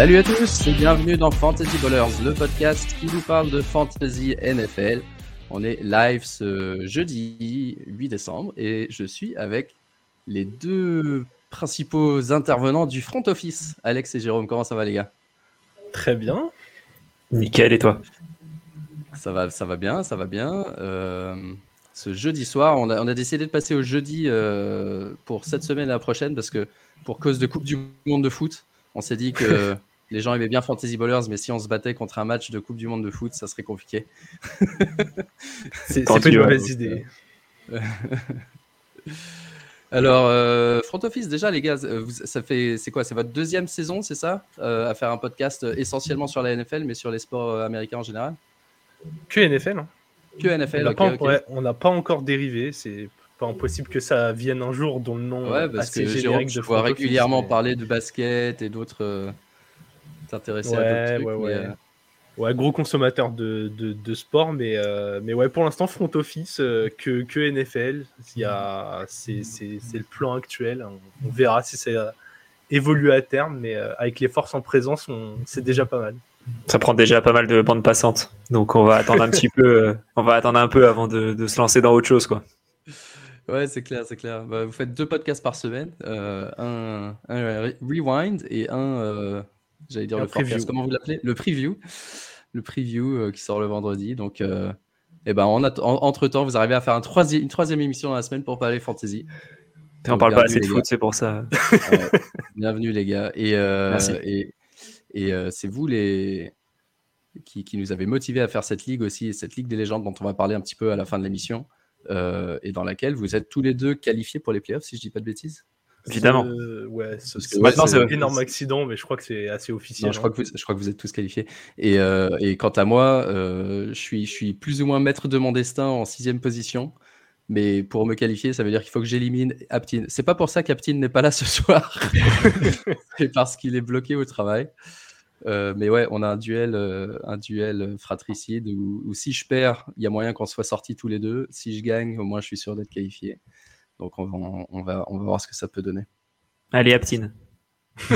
Salut à tous et bienvenue dans Fantasy Ballers, le podcast qui vous parle de Fantasy NFL. On est live ce jeudi 8 décembre et je suis avec les deux principaux intervenants du front office, Alex et Jérôme. Comment ça va les gars? Très bien. Nickel et toi? Ça va, ça va bien, ça va bien. Euh, ce jeudi soir, on a, on a, décidé de passer au jeudi euh, pour cette semaine et la prochaine parce que pour cause de Coupe du Monde de foot, on s'est dit que les gens aimaient bien Fantasy Ballers, mais si on se battait contre un match de Coupe du Monde de foot, ça serait compliqué. c'est pas une mauvaise idée. Alors, euh, Front Office, déjà, les gars, ça fait, c'est quoi C'est votre deuxième saison, c'est ça À faire un podcast essentiellement sur la NFL, mais sur les sports américains en général? Que NFL. Hein. Que NFL, on n'a pas, encore dérivé. C'est pas impossible que ça vienne un jour dont le nom ouais, parce assez que générique je vois régulièrement parler de basket et d'autres euh, s'intéresser à d'autres trucs. Euh, ouais, gros consommateur de, de, sport, mais, euh, mais ouais, pour l'instant, front office que, que NFL. C'est le plan actuel. On, on, verra si ça évolue à terme, mais avec les forces en présence, c'est déjà pas mal. Ça prend déjà pas mal de bandes passantes, donc on va attendre un petit peu. Euh, on va attendre un peu avant de, de, se lancer dans autre chose, quoi. Ouais, c'est clair, c'est clair. Bah, vous faites deux podcasts par semaine, euh, un, un, rewind et un, euh, j'allais dire le preview. Comment vous l'appelez? Le preview, le preview qui sort le vendredi. Donc, et eh ben, entre temps, vous arrivez à faire un une troisième émission dans la semaine pour parler fantasy. on parle pas assez de foot, c'est pour ça. bienvenue les gars. Et, et et euh, c'est vous les qui, qui, nous avez motivés à faire cette ligue aussi, cette ligue des légendes dont on va parler un petit peu à la fin de l'émission, euh, et dans laquelle vous êtes tous les deux qualifiés pour les playoffs, si je dis pas de bêtises. Évidemment. ouais, c'est un énorme accident, mais je crois que c'est assez officiel. je, crois hein. que vous, je crois que vous êtes tous qualifiés. Et, euh, et quant à moi, je, suis, je suis plus ou moins maître de mon destin en sixième position. Mais pour me qualifier, ça veut dire qu'il faut que j'élimine Aptine. C'est pas pour ça qu'Aptine n'est pas là ce soir. c'est parce qu'il est bloqué au travail. Euh, mais ouais, on a un duel, euh, un duel fratricide où, si je perds, il y a moyen qu'on soit sortis tous les deux. Si je gagne, au moins je suis sûr d'être qualifié. Donc on va, on, va, on va voir ce que ça peut donner. Allez, Aptine.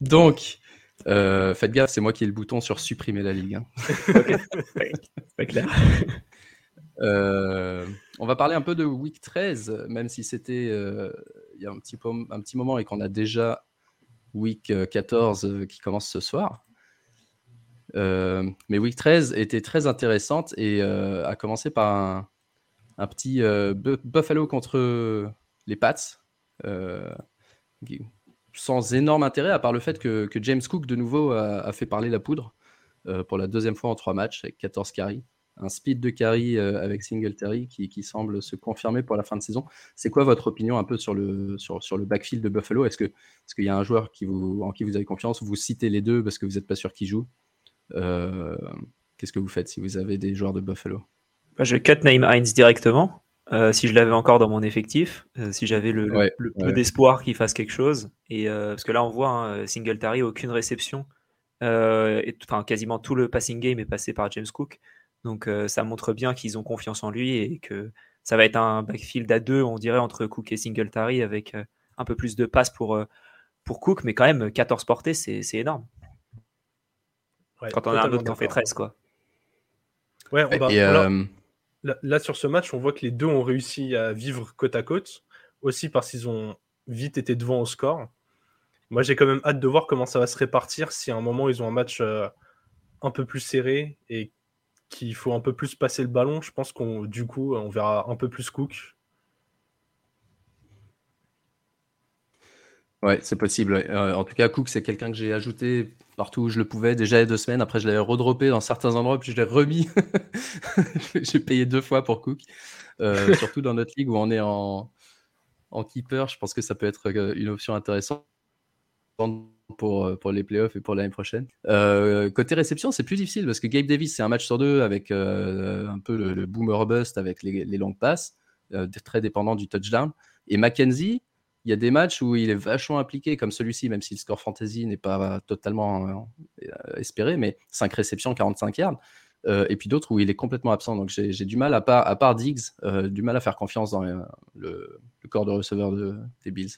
Donc, euh, faites gaffe, c'est moi qui ai le bouton sur supprimer la ligue. Hein. Pas clair. Euh, on va parler un peu de week 13, même si c'était euh, il y a un petit, un petit moment et qu'on a déjà week 14 qui commence ce soir. mais week 13 était très intéressante et a commencé par un, un petit Buffalo contre les Pats sans énorme intérêt, à part le fait que, James Cook, de nouveau, a, fait parler la poudre euh, pour la deuxième fois en trois matchs, avec 14 carries. Un speed de carry euh, avec Singletary qui, qui, semble se confirmer pour la fin de saison. C'est quoi votre opinion un peu sur le, backfield de Buffalo? Est-ce qu'il y a un joueur qui en qui vous avez confiance? Vous citez les deux parce que vous n'êtes pas sûr qu'ils jouent. Euh, qu'est-ce que vous faites si vous avez des joueurs de Buffalo? Je cut Name Hines directement. Euh, si je l'avais encore dans mon effectif, euh, si j'avais le, peu d'espoir qu'il fasse quelque chose. Et, euh, parce que là, on voit hein, Singletary, aucune réception. et, enfin, quasiment tout le passing game est passé par James Cook. Donc ça montre bien qu'ils ont confiance en lui et que ça va être un backfield à deux, on dirait, entre Cook et Singletary avec un peu plus de passes pour, pour Cook. Mais quand même, 14 portées, c'est énorme. Quand on a un autre qui en fait 13, quoi. Ouais, on va, Là, sur ce match, on voit que les deux ont réussi à vivre côte à côte, aussi parce qu'ils ont vite été devant au score. Moi, j'ai quand même hâte de voir comment ça va se répartir si à un moment ils ont un match euh, un peu plus serré et qu'il faut un peu plus passer le ballon. Je pense qu'on du coup, on verra un peu plus Cook. Ouais, c'est possible. Euh, en tout cas, Cook, c'est quelqu'un que j'ai ajouté partout où je le pouvais déjà il y a deux semaines. Après, je l'avais redroppé dans certains endroits, puis je l'ai remis. j'ai payé deux fois pour Cook. Euh, surtout dans notre ligue où on est en, en keeper, je pense que ça peut être euh, une option intéressante pour, pour les playoffs et pour l'année prochaine. côté réception, c'est plus difficile parce que Gabe Davis, c'est un match sur deux avec un peu le, boomer bust avec les, les longues passes, très dépendant du touchdown. Et Mackenzie, il y a des matchs où il est vachement impliqué, comme celui-ci, même si le score fantasy n'est pas totalement euh, espéré, mais 5 réceptions, 45 yards. Euh, et puis d'autres où il est complètement absent. Donc j'ai du mal, à part, à part Diggs, euh, du mal à faire confiance dans le, corps de receveur de, des Bills.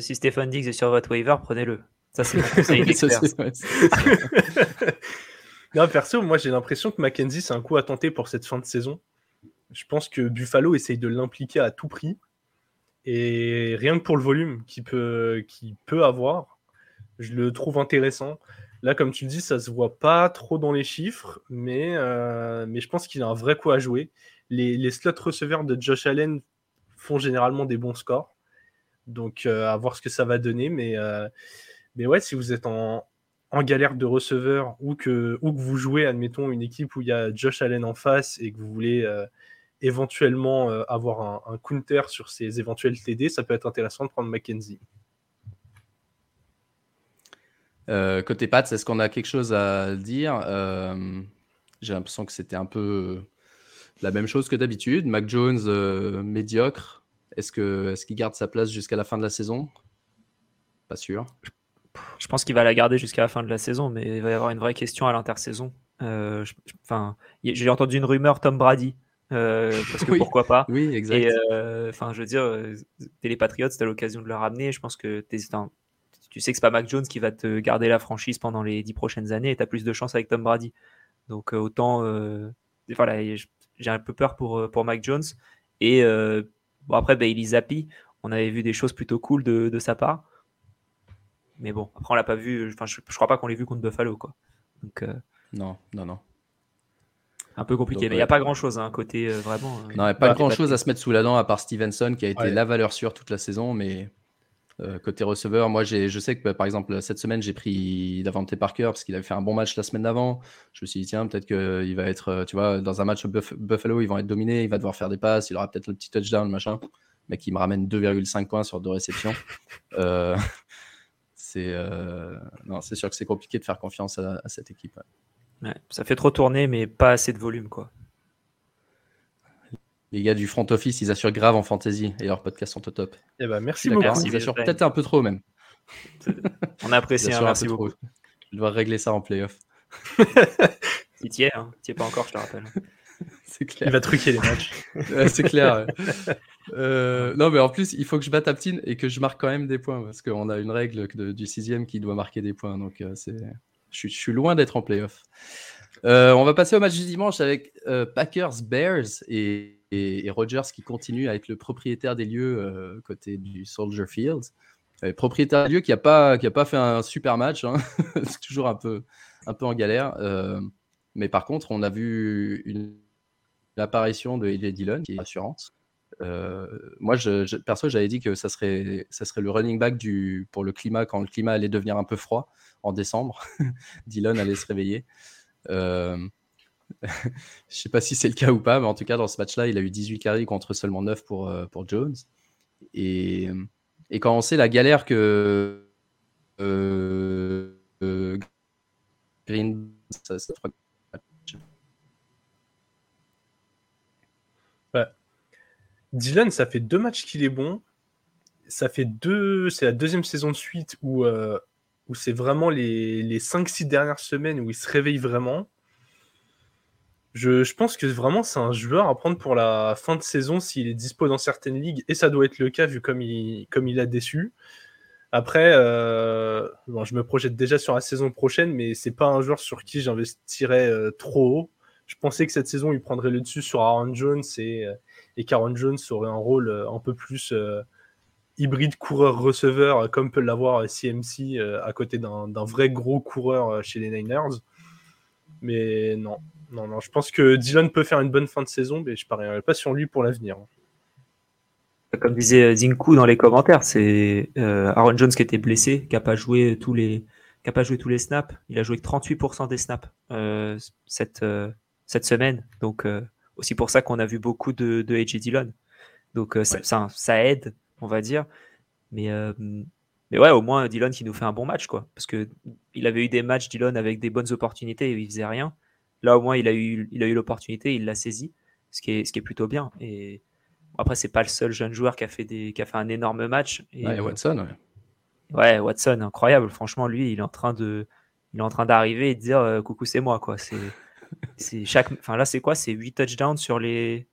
si, Stéphane, Diggs est sur votre waiver, prenez-le. Ça, c'est non, perso, moi j'ai l'impression que Mackenzie, c'est un coup à tenter pour cette fin de saison. Je pense que Buffalo essaye de l'impliquer à tout prix. Et rien que pour le volume qu'il peut, avoir, je le trouve intéressant. Là, comme tu le dis, ça se voit pas trop dans les chiffres, mais, euh, je pense qu'il a un vrai coup à jouer. Les, slots receveurs de Josh Allen font généralement des bons scores. Donc, euh, à voir ce que ça va donner. Mais, euh, ouais, si vous êtes en, galère de receveur ou que vous jouez, admettons, une équipe où il y a Josh Allen en face et que vous voulez euh, éventuellement avoir un, counter sur ces éventuels TD, ça peut être intéressant de prendre McKenzie. côté Pats, est-ce qu'on a quelque chose à dire? J'ai l'impression que c'était un peu la même chose que d'habitude. Mac Jones, médiocre. Est-ce qu'il est garde sa place jusqu'à la fin de la saison? Pas sûr. Je pense qu'il va la garder jusqu'à la fin de la saison, mais il va y avoir une vraie question à l'intersaison. Euh, enfin, j'ai entendu une rumeur Tom Brady. Euh, parce que pourquoi pas Oui, exact. Euh, enfin, je veux dire, t'es les Patriots, t'as l'occasion de le ramener. Je pense que tu sais que c'est pas Mac Jones qui va te garder la franchise pendant les dix prochaines années et t'as plus de chance avec Tom Brady. Donc autant, voilà, j'ai un peu peur pour pour Mac Jones et Bon, après, Bailey Zappi, on avait vu des choses plutôt cool de, sa part. Mais bon, après, on l'a pas vu. Enfin, je, ne crois pas qu'on l'ait vu contre Buffalo, quoi. Donc, euh, non, non, non. Un peu compliqué, mais il n'y a pas grand chose, hein, côté euh, vraiment. Euh, non, il n'y a pas grand chose à se mettre sous la dent à part Stevenson qui a été la valeur sûre toute la saison, mais côté receveur, moi je sais que bah, par exemple cette semaine j'ai pris Davante Parker parce qu'il avait fait un bon match la semaine d'avant. Je me suis dit tiens peut-être qu'il va être, tu vois, dans un match Buffalo ils vont être dominés, il va devoir faire des passes, il aura peut-être le petit touchdown machin, mais qui me ramène 2,5 points sur deux réceptions. Euh, c'est euh, non c'est sûr que c'est compliqué de faire confiance à, cette équipe. Ça fait trop tourner mais pas assez de volume quoi les gars du front office, ils assurent grave en fantasy et leurs podcasts sont au top. Eh ben, merci beaucoup. Ils assurent peut-être un peu trop même. On apprécie, hein, merci beaucoup. Je dois régler ça en playoff. il t'y est, hein. t'y es pas encore, je te rappelle. C'est clair. Il va truquer les matchs. c'est clair. Euh, non, mais en plus, il faut que je batte Aptine et que je marque quand même des points parce qu'on a une règle du sixième qui doit marquer des points. Donc, euh, c'est... Je, suis, loin d'être en playoff. Euh, on va passer au match du dimanche avec Packers Bears et Rogers qui continue à être le propriétaire des lieux euh, côté du Soldier Field. Euh, propriétaire des lieux qui n'a pas, fait un super match, hein. c'est toujours un peu, en galère. Euh, mais par contre, on a vu une, apparition de AJ Dillon qui est rassurante. moi, je, perso, j'avais dit que ça serait, serait le running back du, pour le climat quand le climat allait devenir un peu froid en décembre. Dillon allait se réveiller. je sais pas si c'est le cas ou pas, mais en tout cas, dans ce match-là, il a eu 18 carries contre seulement 9 pour, euh, pour Jones. Et, et, quand on sait la galère que euh, euh, Green. Ça, ça Dylan, ça fait deux matchs qu'il est bon. Ça fait deux. C'est la deuxième saison de suite où, où c'est vraiment les, les 5-6 dernières semaines où il se réveille vraiment. Je, pense que vraiment c'est un joueur à prendre pour la fin de saison s'il est dispo dans certaines ligues, et ça doit être le cas vu comme il, comme a déçu. Après, euh, je me projette déjà sur la saison prochaine, mais c'est pas un joueur sur qui j'investirais euh, trop haut. Je pensais que cette saison il prendrait le dessus sur Aaron Jones et, euh, et qu'Aaron Jones aurait un rôle un peu plus hybride coureur-receveur, comme peut l'avoir CMC à côté d'un vrai gros coureur chez les Niners. Mais non, non, non, je pense que Dylan peut faire une bonne fin de saison, mais je ne parierais pas sur lui pour l'avenir. Comme disait Zinku dans les commentaires, c'est euh, Aaron Jones qui était blessé, qui n'a pas joué tous les qui pas joué tous les snaps. Il a joué que 38% des snaps euh, cette, euh, cette semaine. Donc aussi pour ça qu'on a vu beaucoup de, de AJ Dillon. Donc ça, ça, aide, on va dire. Mais, mais ouais, au moins Dillon qui nous fait un bon match, quoi. Parce que il avait eu des matchs Dillon avec des bonnes opportunités et il faisait rien. Là, au moins, il a eu, il a eu l'opportunité, il l'a saisi, ce qui est, ce qui est plutôt bien. Et après, c'est pas le seul jeune joueur qui a fait des, qui a fait un énorme match. Et, Watson, ouais. ouais. Watson, incroyable. Franchement, lui, il est en train de, il est en train d'arriver et de dire euh, coucou, c'est moi, quoi. C'est, c'est chaque, enfin là, c'est quoi? C'est 8 touchdowns sur les,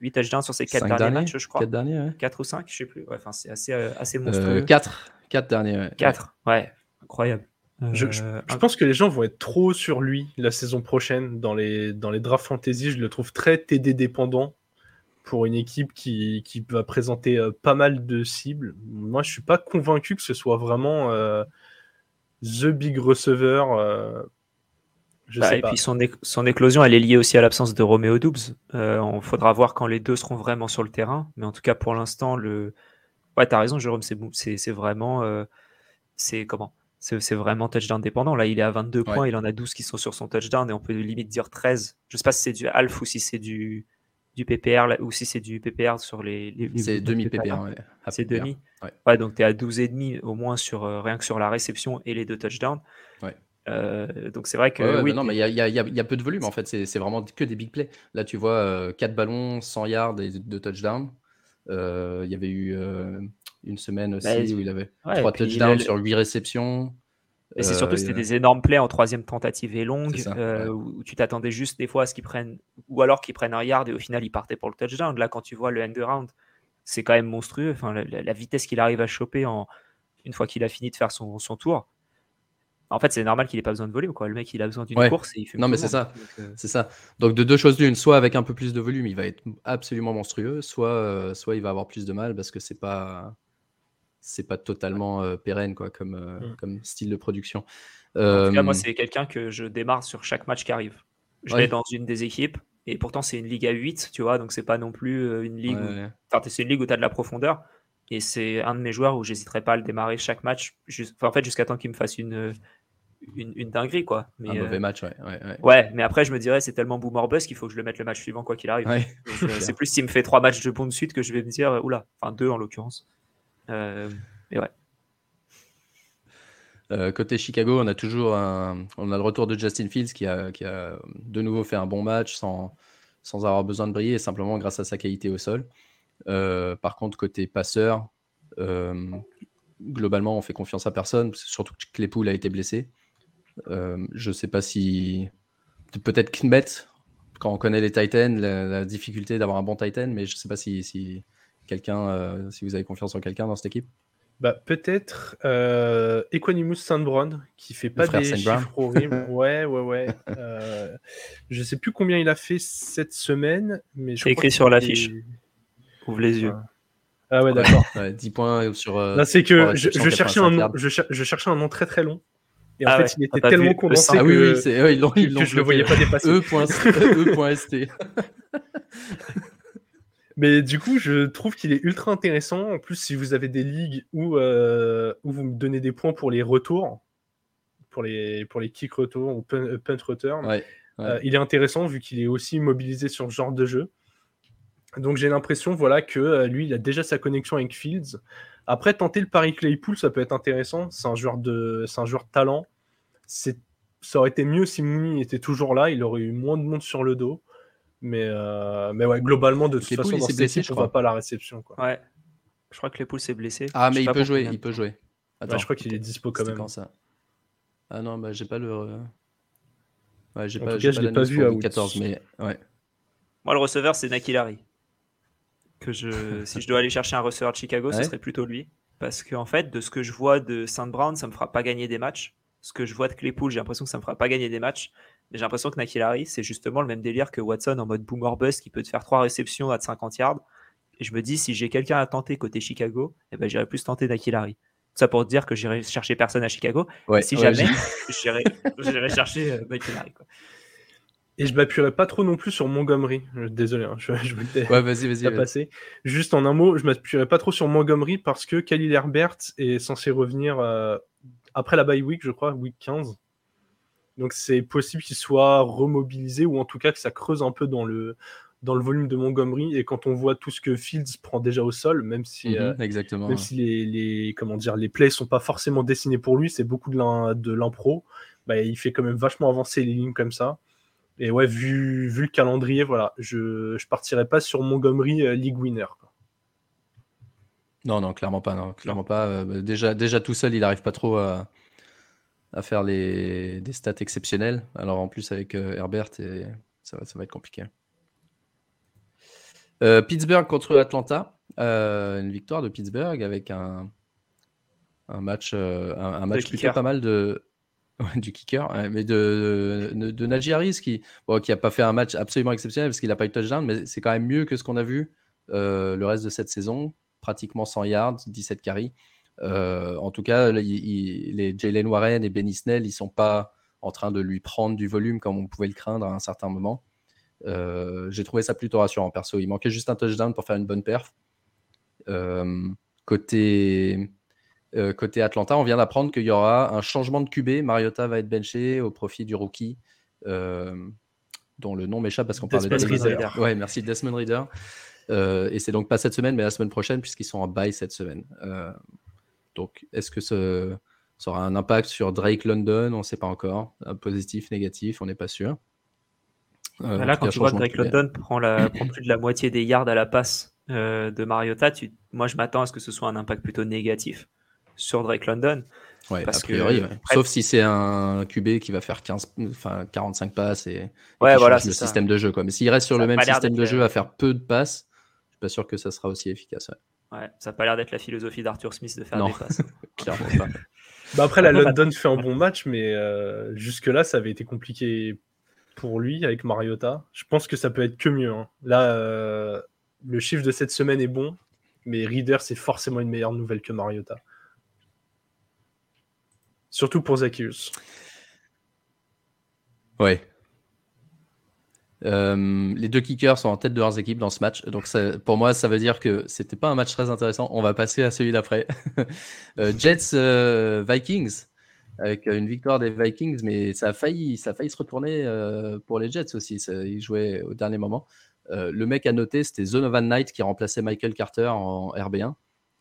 8 touchdowns sur ses 4 derniers, matchs, je crois. 4 derniers, 4 ou 5, je sais plus. enfin, c'est assez, assez monstrueux. 4. 4 derniers, ouais. 4, ouais. Incroyable. Je, pense que les gens vont être trop sur lui la saison prochaine dans les, dans les drafts fantasy. Je le trouve très TD dépendant pour une équipe qui, qui va présenter euh, pas mal de cibles. Moi, je suis pas convaincu que ce soit vraiment euh, the big receiver. Euh, bah, et puis son, son, éclosion, elle est liée aussi à l'absence de Romeo Doubs. on faudra voir quand les deux seront vraiment sur le terrain. Mais en tout cas, pour l'instant, le. Ouais, t'as raison, Jérôme, c'est vraiment. c'est comment? C'est vraiment touchdown dépendant. Là, il est à 22 points, il en a 12 qui sont sur son touchdown et on peut limite dire 13. Je sais pas si c'est du half ou si c'est du, du PPR ou si c'est du PPR sur les. c'est demi-PPR, C'est demi. Ouais. donc tu es à 12,5 au moins sur, euh, rien que sur la réception et les deux touchdowns. Euh, donc c'est vrai que. oui, non, mais il y, y, a peu de volume en fait, c'est vraiment que des big plays. Là, tu vois, 4 euh, ballons, 100 yards et 2 touchdowns. Il y avait eu une semaine aussi bah, où il avait trois touchdowns sur huit réceptions. Et c'est surtout, c'était euh, des énormes plays en troisième tentative et longue, euh, où tu t'attendais juste des fois à ce qu'ils prennent, ou alors qu'ils prennent un yard et au final ils partaient pour le touchdown. Là, quand tu vois le end round, c'est quand même monstrueux. Enfin, la, vitesse qu'il arrive à choper en, une fois qu'il a fini de faire son, son tour. En fait, c'est normal qu'il ait pas besoin de volume. Quoi. Le mec, il a besoin d'une course et il fait Non, mais c'est ça. Euh, c'est ça. Donc, de deux choses l'une, soit avec un peu plus de volume, il va être absolument monstrueux, soit, soit il va avoir plus de mal parce que c'est pas c'est pas totalement euh, pérenne quoi, comme, euh, mmh. comme style de production. En tout cas, moi, c'est quelqu'un que je démarre sur chaque match qui arrive. Je vais dans une des équipes et pourtant c'est une ligue à 8, tu vois, donc c'est pas non plus euh, une ligue où... Enfin, c'est une ligue où tu as de la profondeur et c'est un de mes joueurs où j'hésiterai pas à le démarrer chaque match, en fait jusqu'à temps qu'il me fasse une, une, une, dinguerie quoi. Mais, un mauvais match, ouais, ouais, mais après je me dirais c'est tellement boomer buzz qu'il faut que je le mette le match suivant quoi qu'il arrive. c'est plus s'il me fait trois matchs de bon de suite que je vais me dire oula, enfin deux en l'occurrence. Euh, ouais. Euh, côté Chicago, on a toujours un, on a le retour de Justin Fields qui a, qui a de nouveau fait un bon match sans, sans avoir besoin de briller, simplement grâce à sa qualité au sol. Euh, par contre, côté passeur, globalement, on fait confiance à personne, surtout que Claypool a été blessé. Je ne sais pas si. Peut-être Kmet, quand on connaît les Titans, la, difficulté d'avoir un bon Titan, mais je ne sais pas si, si, quelqu'un, euh, si vous avez confiance en quelqu'un dans cette équipe bah, Peut-être euh, Equanimus Sandbron, qui fait pas des chiffres horribles. ouais, ouais, ouais. Euh, je sais plus combien il a fait cette semaine, mais je écrit sur l'affiche. Ouvre les yeux. Ah ouais, d'accord. 10 points sur. Euh, c'est que je, cherchais un nom, je, cherchais un nom très très long. Et en ah fait, il était tellement condensé ah, que, oui, oui, ils l'ont, ils que je le voyais pas dépasser. E.st. Mais du coup, je trouve qu'il est ultra intéressant. En plus, si vous avez des ligues où, euh, où vous me donnez des points pour les retours, pour les, pour les kick retours ou punt, euh, return, euh, il est intéressant vu qu'il est aussi mobilisé sur ce genre de jeu. Donc j'ai l'impression voilà, que lui, il a déjà sa connexion avec Fields. Après, tenter le pari Claypool, ça peut être intéressant. C'est un joueur de, un joueur de talent. Ça aurait été mieux si Mooney était toujours là. Il aurait eu moins de monde sur le dos. Mais, euh, mais ouais, globalement, de toute façon, dans cette blessé, je on voit pas la réception. Quoi. Ouais. Je crois que les poules s'est blessé. Ah, mais il peut jouer, il peut jouer. Attends, je crois qu'il est dispo quand même. Quand ça ah non, bah j'ai pas le. Ouais, j'ai pas, tout cas, je l'ai pas vu à 14, mais ouais. Moi, le receveur, c'est Nakilari. Que je, si je dois aller chercher un receveur de Chicago, ce serait plutôt lui. Parce qu'en en fait, de ce que je vois de Saint Brown, ça me fera pas gagner des matchs. Ce que je vois de Claypool, j'ai l'impression que ça me fera pas gagner des matchs j'ai l'impression que Nakilari, c'est justement le même délire que Watson en mode boomer bust qui peut te faire trois réceptions à 50 yards. Et je me dis, si j'ai quelqu'un à tenter côté Chicago, eh ben, j'irai plus tenter Nakilari. Ça pour dire que j'irai chercher personne à Chicago. si jamais, j'irai chercher euh, Nakilari. Et je m'appuierai pas trop non plus sur Montgomery. Désolé, hein, je, je ouais, vas-y, vas-y. passer. Juste en un mot, je m'appuierai pas trop sur Montgomery parce que Khalil Herbert est censé revenir euh, après la bye week, je crois, week 15. Donc c'est possible qu'il soit remobilisé ou en tout cas que ça creuse un peu dans le, dans le volume de Montgomery. Et quand on voit tout ce que Fields prend déjà au sol, même si, mhm, euh, exactement, même si les, les, comment dire, les plays sont pas forcément dessinés pour lui, c'est beaucoup de l'impro, bah, il fait quand même vachement avancer les lignes comme ça. Et ouais, vu, vu le calendrier, voilà, je ne partirai pas sur Montgomery euh, League Winner. Non, non, clairement pas. Non, clairement pas. Euh, bah, déjà, déjà tout seul, il n'arrive pas trop à, à faire les, des stats exceptionnelles. Alors en plus avec euh, Herbert, et ça, va, ça va être compliqué. Pittsburgh contre Atlanta. une victoire de Pittsburgh avec un, un match, un, match plutôt pas mal de, du kicker, mais de, de, de Najee Harris qui n'a qui pas fait un match absolument exceptionnel parce qu'il n'a pas eu de touchdown, mais c'est quand même mieux que ce qu'on a vu le reste de cette saison. Pratiquement 100 yards, 17 carries. en tout cas, les Jalen Warren et Benny Snell, ils sont pas en train de lui prendre du volume comme on pouvait le craindre à un certain moment. Euh, j'ai trouvé ça plutôt rassurant perso. Il manquait juste un touchdown pour faire une bonne perf. Euh, côté, euh, côté Atlanta, on vient d'apprendre qu'il y aura un changement de QB. Mariota va être benché au profit du rookie, dont le nom m'échappe parce qu'on parlait de Reader. Ouais, merci Desmond Reader. Et c'est donc pas cette semaine, mais la semaine prochaine, puisqu'ils sont en bye cette semaine. donc, est-ce que ce, ça aura un impact sur Drake London? On ne sait pas encore. Positif, négatif, on n'est pas sûr. Euh, là, quand tu vois que Drake London prend, la, plus de la moitié des yards à la passe euh, de Mariota, tu, moi je m'attends à ce que ce soit un impact plutôt négatif sur Drake London. Ouais, parce a priori, sauf si c'est un QB qui va faire 15, enfin 45 passes et, ouais, voilà, le système de jeu. Quoi. Mais s'il reste sur le même système de jeu à faire peu de passes, pas sûr que ça sera aussi efficace. Ouais, ça n'a pas l'air d'être la philosophie d'Arthur Smith de faire des passes. Clairement pas. Bah après, la London fait un bon match, mais euh, jusque-là, ça avait été compliqué pour lui avec Mariota. Je pense que ça peut être que mieux. Hein. Là, euh, le chiffre de cette semaine est bon, mais Reader, c'est forcément une meilleure nouvelle que Mariota. Surtout pour Zacchaeus. Ouais. Euh, les deux kickers sont en tête de leurs équipes dans ce match. Donc, pour moi, ça veut dire que c'était pas un match très intéressant. On va passer à celui d'après. Euh, Jets euh, Vikings avec une victoire des Vikings, mais ça a failli, ça a failli se retourner pour les Jets aussi. ils jouaient au dernier moment. le mec à noter, c'était Zonovan Knight qui remplaçait Michael Carter en RB1.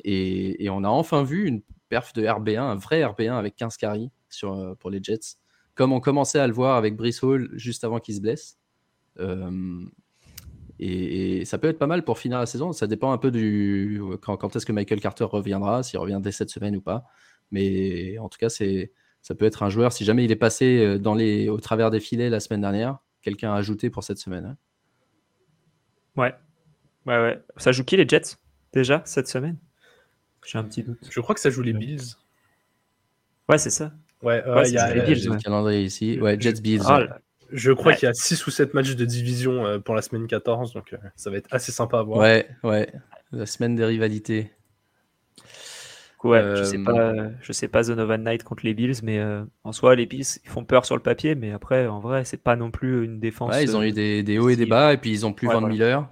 Et, on a enfin vu une perf de RB1, un vrai RB1 avec 15 carries pour les Jets, comme on commençait à le voir avec Brice Hall juste avant qu'il se blesse. Euh, et, ça peut être pas mal pour finir la saison. Ça dépend un peu du quand, quand est-ce que Michael Carter reviendra, s'il revient dès cette semaine ou pas. Mais en tout cas, c'est ça peut être un joueur. Si jamais il est passé euh, dans les, au travers des filets la semaine dernière, quelqu'un a ajouté pour cette semaine. Hein. Ouais. Ouais, ouais. Ça joue qui les Jets déjà cette semaine? J'ai un petit doute. Je crois que ça joue les Bills. Ouais, c'est ça. Ouais, il y a les Bills. Le calendrier ici. Ouais, Jets Bills. Ah, je crois qu'il y a 6 ou 7 matchs de division euh, pour la semaine 14, donc euh, ça va être assez sympa à voir. Ouais, ouais. La semaine des rivalités. Ouais, je sais euh, pas, je sais pas The Nova Night contre les Bills, mais en soi, les Bills ils font peur sur le papier, mais après, en vrai, c'est pas non plus une défense. Ouais, ils ont eu des, hauts et des bas, et puis ils ont plus Van Miller.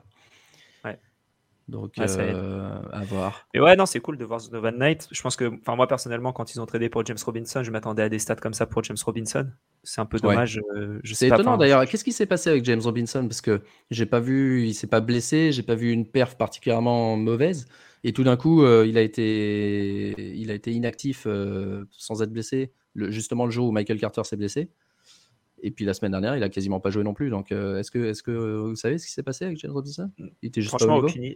Donc, euh, à voir. Mais ouais, non, c'est cool de voir Van Knight. Je pense que, enfin, moi personnellement, quand ils ont tradé pour James Robinson, je m'attendais à des stats comme ça pour James Robinson. C'est un peu dommage. Euh, c'est étonnant d'ailleurs. Qu'est-ce qui s'est passé avec James Robinson? Parce que j'ai pas vu, il s'est pas blessé, j'ai pas vu une perf particulièrement mauvaise. Et tout d'un coup, euh, il, a été, il a été inactif sans être blessé, le, justement le jour où Michael Carter s'est blessé. Et puis la semaine dernière, il a quasiment pas joué non plus. Donc, est-ce que, est que vous savez ce qui s'est passé avec James Robinson? Il était juste Franchement, pas aucune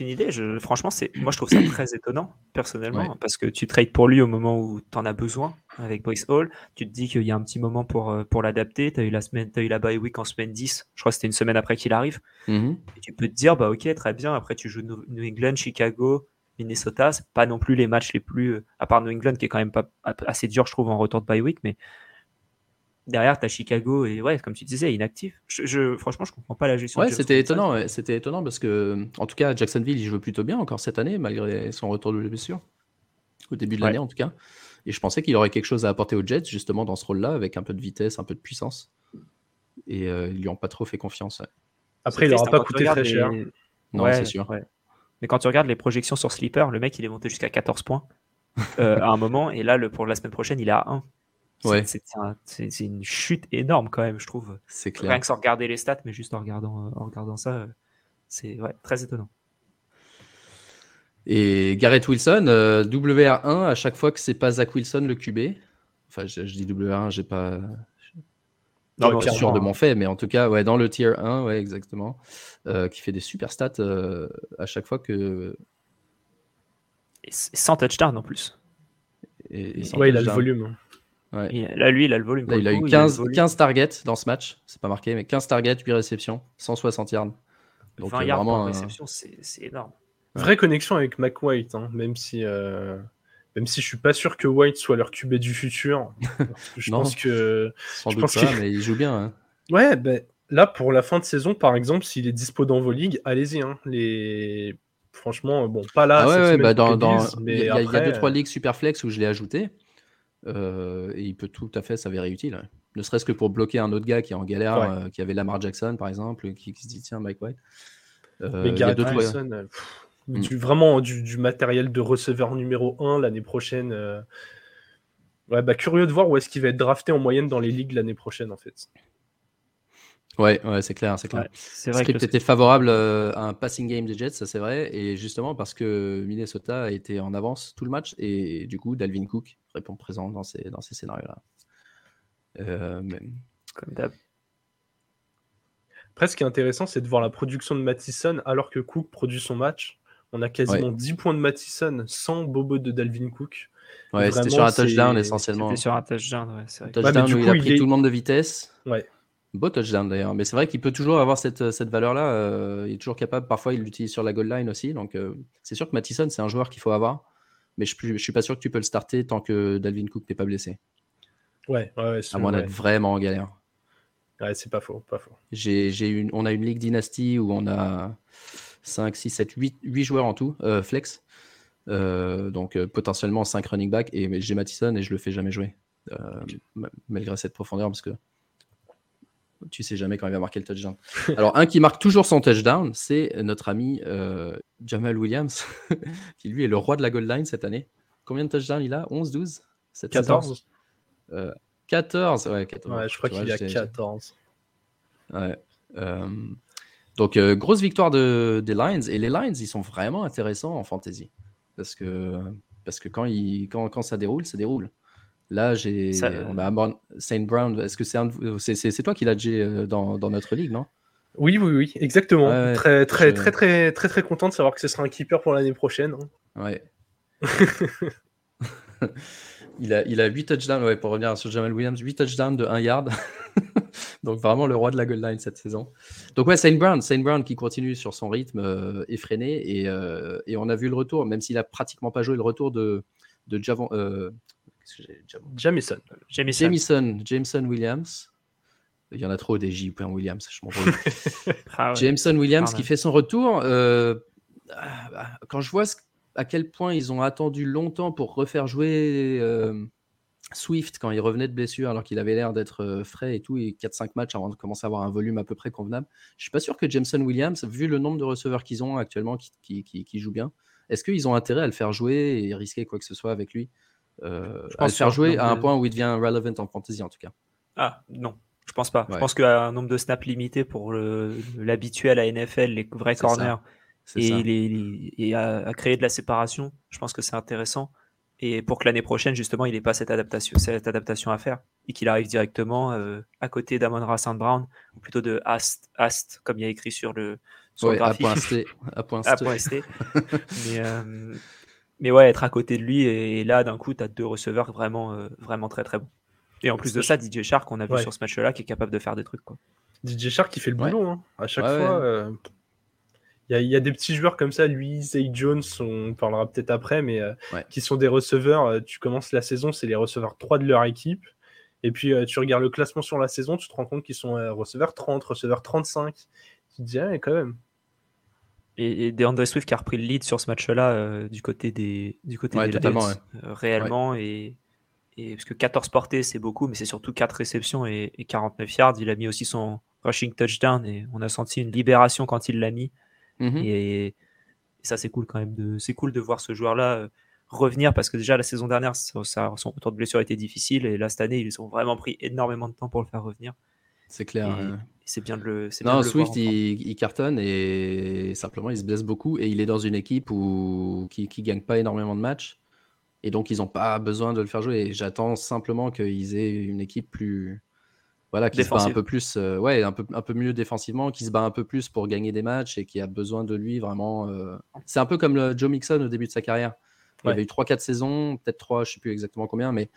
idée. Je, franchement, c'est, moi, je trouve ça très étonnant, personnellement, parce que tu trades pour lui au moment où tu en as besoin avec Brice Hall. Tu te dis qu'il y a un petit moment pour, euh, pour l'adapter. Tu as eu la semaine, as eu la bye week en semaine 10. Je crois que c'était une semaine après qu'il arrive. Mm-hmm. Et tu peux te dire, bah, ok, très bien. Après, tu joues New England, Chicago, Minnesota. C'est pas non plus les matchs les plus, euh, à part New England, qui est quand même pas assez dur, je trouve, en retour de bye week, mais derrière, tu as Chicago et ouais, comme tu disais, inactif. Je, franchement, je comprends pas la gestion. Ouais, c'était étonnant. C'était étonnant parce que, en tout cas, Jacksonville, il joue plutôt bien encore cette année, malgré son retour de blessure. Au début de l'année, en tout cas. Et je pensais qu'il aurait quelque chose à apporter aux Jets, justement, dans ce rôle-là, avec un peu de vitesse, un peu de puissance. Et euh, ils lui ont pas trop fait confiance. Après, il n'aura pas coûté très cher. Non, c'est sûr. Mais quand tu regardes les projections sur Sleeper, le mec, il est monté jusqu'à 14 points euh, à un moment. Et là, le, pour la semaine prochaine, il est à 1. C'est une chute énorme quand même, je trouve. C'est clair. Rien que sans regarder les stats, mais juste en regardant, en regardant ça, euh, c'est ouais, très étonnant. Et Garrett Wilson, euh, WR1 à chaque fois que c'est pas Zach Wilson le QB. Enfin, je, dis WR1, j'ai pas. Non, suis sûr de mon fait, mais en tout cas, ouais, dans le tier 1, ouais, exactement, euh, qui fait des super stats à chaque fois que. Et sans touchdown en plus. Et, ouais, il a le volume là, lui, il a le volume. il a eu 15, 15 targets dans ce match. C'est pas marqué, mais 15 targets, 8 réceptions, 160 yards. Donc, 20 yards par réception, c'est énorme. Vraie connexion avec Mac White, hein, même si même si je suis pas sûr que White soit leur QB du futur. je pense que. Sans je pense mais il joue bien. Hein. Ouais, ben, là, pour la fin de saison, par exemple, s'il est dispo dans vos ligues, allez-y. Hein. Les... Franchement, bon, pas là. Ah ouais, bah, dans, il y, a 2-3 ligues super flex où je l'ai ajouté. Euh, et il peut tout à fait s'avérer utile. Ne serait-ce que pour bloquer un autre gars qui est en galère, euh, qui avait Lamar Jackson, par exemple, qui, se dit tiens, Mike White. Euh, mais Garrett Wilson, Mm. du, vraiment du, matériel de receveur numéro 1 l'année prochaine. Ouais, bah, curieux de voir où est-ce qu'il va être drafté en moyenne dans les ligues l'année prochaine, en fait. Ouais, ouais c'est clair, c'est clair. c'est vrai que était favorable euh, à un passing game des Jets, ça c'est vrai, et justement parce que Minnesota a été en avance tout le match, et du coup, Dalvin Cook répond présent dans ces, dans ces scénarios-là. Euh, Comme d'hab. Après, ce qui est intéressant, c'est de voir la production de Mattison alors que Cook produit son match. On a quasiment 10 points de Mattison sans bobo de Dalvin Cook. Ouais, c'était sur un touchdown essentiellement. C'était sur un touchdown, ouais, c'est vrai. Touchdown où il a pris tout le monde de vitesse. Ouais. Beau touchdown d'ailleurs. Mais c'est vrai qu'il peut toujours avoir cette, cette valeur-là. Euh, il est toujours capable. Parfois, il l'utilise sur la goal line aussi. Donc, euh, c'est sûr que Mattison, c'est un joueur qu'il faut avoir. Mais je ne suis pas sûr que tu peux le starter tant que Dalvin Cook n'est pas blessé. Ouais, ouais, À moins d'être vraiment en galère. Ouais, c'est pas faux. Pas faux. J'ai une, on a une Ligue Dynasty où on a 5, 6, 7, 8, 8 joueurs en tout, euh, flex. Euh, donc euh, potentiellement 5 running back et j'ai Mattison et je le fais jamais jouer malgré cette profondeur parce que tu sais jamais quand il va marquer le touchdown. Alors un qui marque toujours son touchdown, c'est notre ami Jamal Williams qui lui est le roi de la goal line cette année. Combien de touchdowns il a? 11, 12 14 14 ouais, 14. ouais je crois qu'il y a 14. Ouais. Donc, euh, grosse victoire de, des Lions. Et les Lions, ils sont vraiment intéressants en fantasy. Parce que, parce que quand, ils, quand, quand ça déroule, ça déroule. Là, j'ai, on a Saint Brown. Est-ce que c'est, c'est, c'est, toi qui l'as déjà euh, dans, dans, notre ligue, non? Oui, oui, oui, exactement. très, très, très, très, très, très, content de savoir que ce sera un keeper pour l'année prochaine. Hein. Ouais. il, a, il a 8 touchdowns, ouais, pour revenir sur Jamal Williams, 8 touchdowns de 1 yard. Donc vraiment le roi de la goal line cette saison. Donc ouais, Saint Brown, Saint Brown qui continue sur son rythme euh, effréné et, euh, et, on a vu le retour, même s'il a pratiquement pas joué le retour de, de Javon, euh, Jamison. Jamison. Jameson Williams. Il y en a trop des J. Williams, je m'en ah Jameson Williams qui fait son retour. Ah, bah, quand je vois à quel point ils ont attendu longtemps pour refaire jouer Swift, quand il revenait de blessure, alors qu'il avait l'air d'être euh, frais et tout, et 4-5 matchs avant de commencer à avoir un volume à peu près convenable, je suis pas sûr que Jameson Williams, vu le nombre de receveurs qu'ils ont actuellement qui, qui, jouent bien, est-ce qu'ils ont intérêt à le faire jouer et risquer quoi que ce soit avec lui? euh, À le faire jouer à un point où il devient relevant en fantasy en tout cas Ah non, je pense pas. Je pense qu'à un nombre de snaps limité pour l'habituel à la NFL, les vrais corners, et, à, créer de la séparation, je pense que c'est intéressant et pour que l'année prochaine, justement, il n'ait pas cette adaptation, cette adaptation à faire et qu'il arrive directement euh, à côté d'Amon St. Brown, ou plutôt de Ast, Ast, comme il y a écrit sur le, sur le graphique. À point mais, euh, mais ouais, être à côté de lui, et, là, d'un coup, tu as deux receveurs vraiment, euh, vraiment très très bons. Et en plus de ça, DJ Shark, on a vu sur ce match-là, qui est capable de faire des trucs. Quoi. DJ Shark qui fait le boulot, hein. à chaque fois. Il y, a des petits joueurs comme ça, lui, Zay Jones, on parlera peut-être après, mais euh, qui sont des receveurs. Euh, tu commences la saison, c'est les receveurs 3 de leur équipe. Et puis euh, tu regardes le classement sur la saison, tu te rends compte qu'ils sont receveurs 30, receveurs 35. Tu te dis, ah, quand même. Et, et DeAndre Swift qui a repris le lead sur ce match-là du côté des, du côté des réellement. Et, et, parce que 14 portées, c'est beaucoup, mais c'est surtout 4 réceptions et, et 49 yards. Il a mis aussi son rushing touchdown et on a senti une libération quand il l'a mis. Mmh et, ça, c'est cool quand même. De, c'est cool de voir ce joueur-là euh, revenir parce que déjà la saison dernière, ça, son retour de blessure était difficile et là cette année, ils ont vraiment pris énormément de temps pour le faire revenir. C'est clair. C'est bien de le. Non, Swift, il, cartonne et simplement il se blesse beaucoup et il est dans une équipe où, qui ne gagne pas énormément de matchs et donc ils n'ont pas besoin de le faire jouer. J'attends simplement qu'ils aient une équipe plus, voilà, qui se bat un peu plus, euh, ouais, un peu, un peu mieux défensivement, qui se bat un peu plus pour gagner des matchs et qui a besoin de lui vraiment. Euh, c'est un peu comme le Joe Mixon au début de sa carrière. Il avait eu 3-4 saisons, peut-être 3, je ne sais plus exactement combien, mais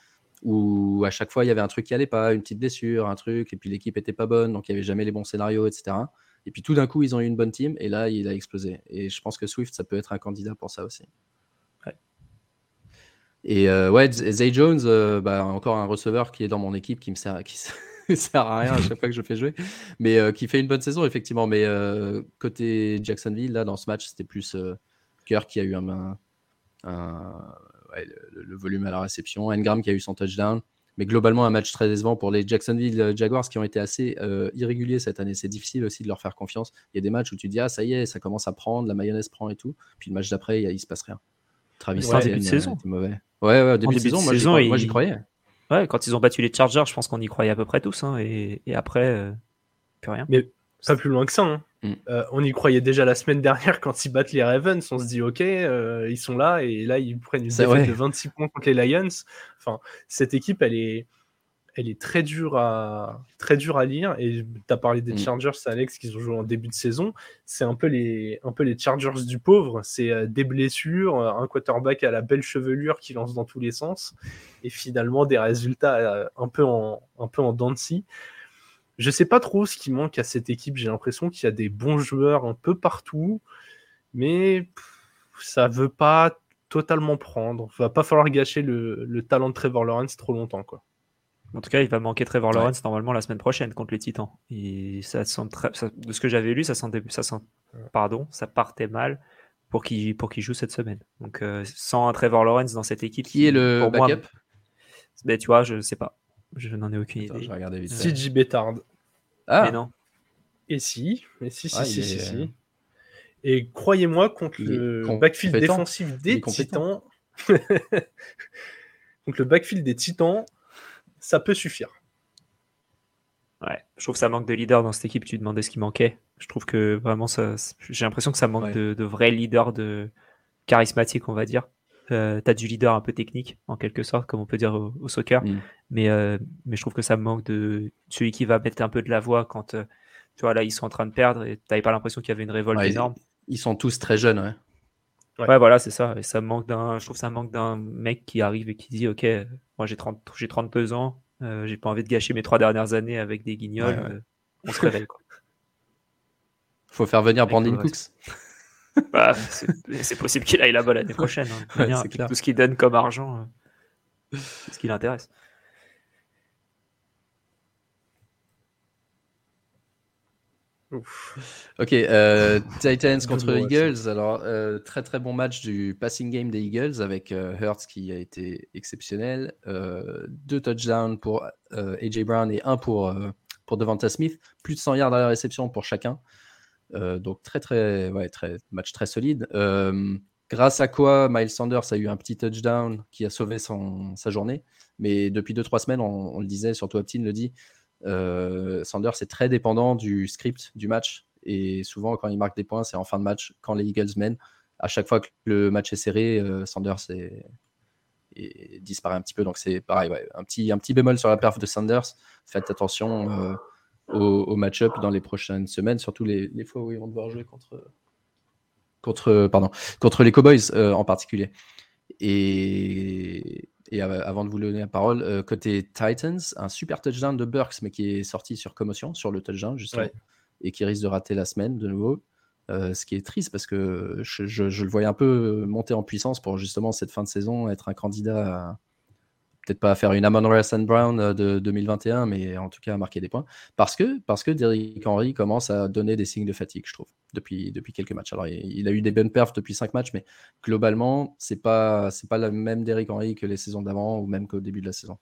où à chaque fois il y avait un truc qui allait pas, une petite blessure, un truc, et puis l'équipe était pas bonne, donc il n'y avait jamais les bons scénarios, etc. Et puis tout d'un coup, ils ont eu une bonne team et là, il a explosé. Et je pense que Swift, ça peut être un candidat pour ça aussi. Et euh, ouais, Zay Jones, euh, bah, encore un receveur qui est dans mon équipe qui me sert, qui sert à rien à chaque fois que je fais jouer, mais euh, qui fait une bonne saison effectivement. Mais côté Jacksonville, là dans ce match, c'était plus Kirk qui a eu un, le, volume à la réception, Engram qui a eu son touchdown. Mais globalement, un match très décevant pour les Jacksonville Jaguars qui ont été assez irréguliers cette année. C'est difficile aussi de leur faire confiance. Il y a des matchs où tu dis, ah, ça y est, ça commence à prendre, la mayonnaise prend et tout. Puis le match d'après, il, ne se passe rien. Travis ouais, saison. mauvais. Ouais, ouais, début, de saison, moi, j'y croyais. Ouais, quand ils ont battu les Chargers, je pense qu'on y croyait à peu près tous. Hein, et, après, euh, plus rien. Mais pas plus loin que ça. Hein. Mm. Euh, on y croyait déjà la semaine dernière quand ils battent les Ravens. On se dit, ok, euh, ils sont là. Et là, ils prennent une défaite de 26 points contre les Lions. Enfin, cette équipe, elle est elle est très dure à, très dure à lire. Et tu as parlé des mm. Chargers, Alex, qu'ils ont joué en début de saison. C'est un, peu les, un peu les Chargers du pauvre. C'est euh, des blessures, un quarterback à la belle chevelure qui lance dans tous les sens. Et finalement, des résultats un peu en, un peu en dents de scie. Je sais pas trop ce qui manque à cette équipe. J'ai l'impression qu'il y a des bons joueurs un peu partout. Mais ça veut pas totalement prendre. Il va pas falloir gâcher le, le talent de Trevor Lawrence trop longtemps. quoi. En tout cas, il va manquer Trevor Lawrence normalement la semaine prochaine contre les Titans. Et ça sent très, de ce que j'avais lu, ça sent, ça sent, pardon, ça partait mal pour qu'il pour qu'il joue cette semaine. Donc euh, sans un Trevor Lawrence dans cette équipe, qui est le backup? Ben, tu vois, je sais pas, je n'en ai aucune idée. CJ Betard. Ah. Mais non. Et si, mais si, si, si, si, Et croyez-moi, contre le backfield défensif des Titans, contre le backfield des Titans, ça peut suffire. Ouais, je trouve que ça manque de leader dans cette équipe. Tu demandais ce qui manquait. Je trouve que vraiment, ça, j'ai l'impression que ça manque de, vrais leaders de charismatiques, on va dire. Euh, tu as du leader un peu technique, en quelque sorte, comme on peut dire au, soccer. Mm. Mais, euh, mais je trouve que ça manque de celui qui va mettre un peu de la voix quand euh, tu vois, là, ils sont en train de perdre et tu n'avais pas l'impression qu'il y avait une révolte énorme. Ils sont tous très jeunes, ouais. Ouais, voilà, c'est ça. Et ça manque d'un, je trouve que ça manque d'un mec qui arrive et qui dit, OK, moi j'ai 30, j'ai 32 ans, euh, j'ai pas envie de gâcher mes trois dernières années avec des guignols. Euh, on se réveille, quoi. Faut faire venir Brandon Cooks. Bah, c'est possible qu'il aille là-bas l'année prochaine. Hein. tout ce qu'il donne comme argent, euh, c'est ce qui l'intéresse. Ok, euh, Titans contre Eagles. Alors, euh, très très bon match du passing game des Eagles avec euh, Hurts qui a été exceptionnel. deux touchdowns pour AJ Brown et un pour, pour Devonta Smith. Plus de 100 yards à la réception pour chacun. Donc, très très, ouais, très match très solide. grâce à quoi Miles Sanders a eu un petit touchdown qui a sauvé son, sa journée. Mais depuis 2-3 semaines, on, le disait, surtout Optin le dit, euh, Sanders est très dépendant du script du match. Et souvent, quand il marque des points, c'est en fin de match, quand les Eagles mènent. À chaque fois que le match est serré, euh, Sanders disparaît un petit peu. Donc c'est pareil, un, petit, un petit bémol sur la perf de Sanders. Faites attention euh, au, match-up dans les prochaines semaines, surtout les, les, fois où ils vont devoir jouer contre, contre, pardon, contre les Cowboys en particulier. Et, et avant de vous donner la parole, euh, côté Titans, un super touchdown de Burks, mais qui est sorti sur commotion, sur le touchdown, justement, et qui risque de rater la semaine de nouveau. Euh, ce qui est triste parce que je, je, le voyais un peu monter en puissance pour justement cette fin de saison, être un candidat à, peut-être pas à faire une Amon Ross Brown euh, de 2021, mais en tout cas à marquer des points. Parce que, parce que Derrick Henry commence à donner des signes de fatigue, je trouve, depuis, depuis quelques matchs. Alors, il, a eu des bonnes perfs depuis cinq matchs, mais globalement, c'est pas, c'est pas le même Derrick Henry que les saisons d'avant ou même qu'au début de la saison.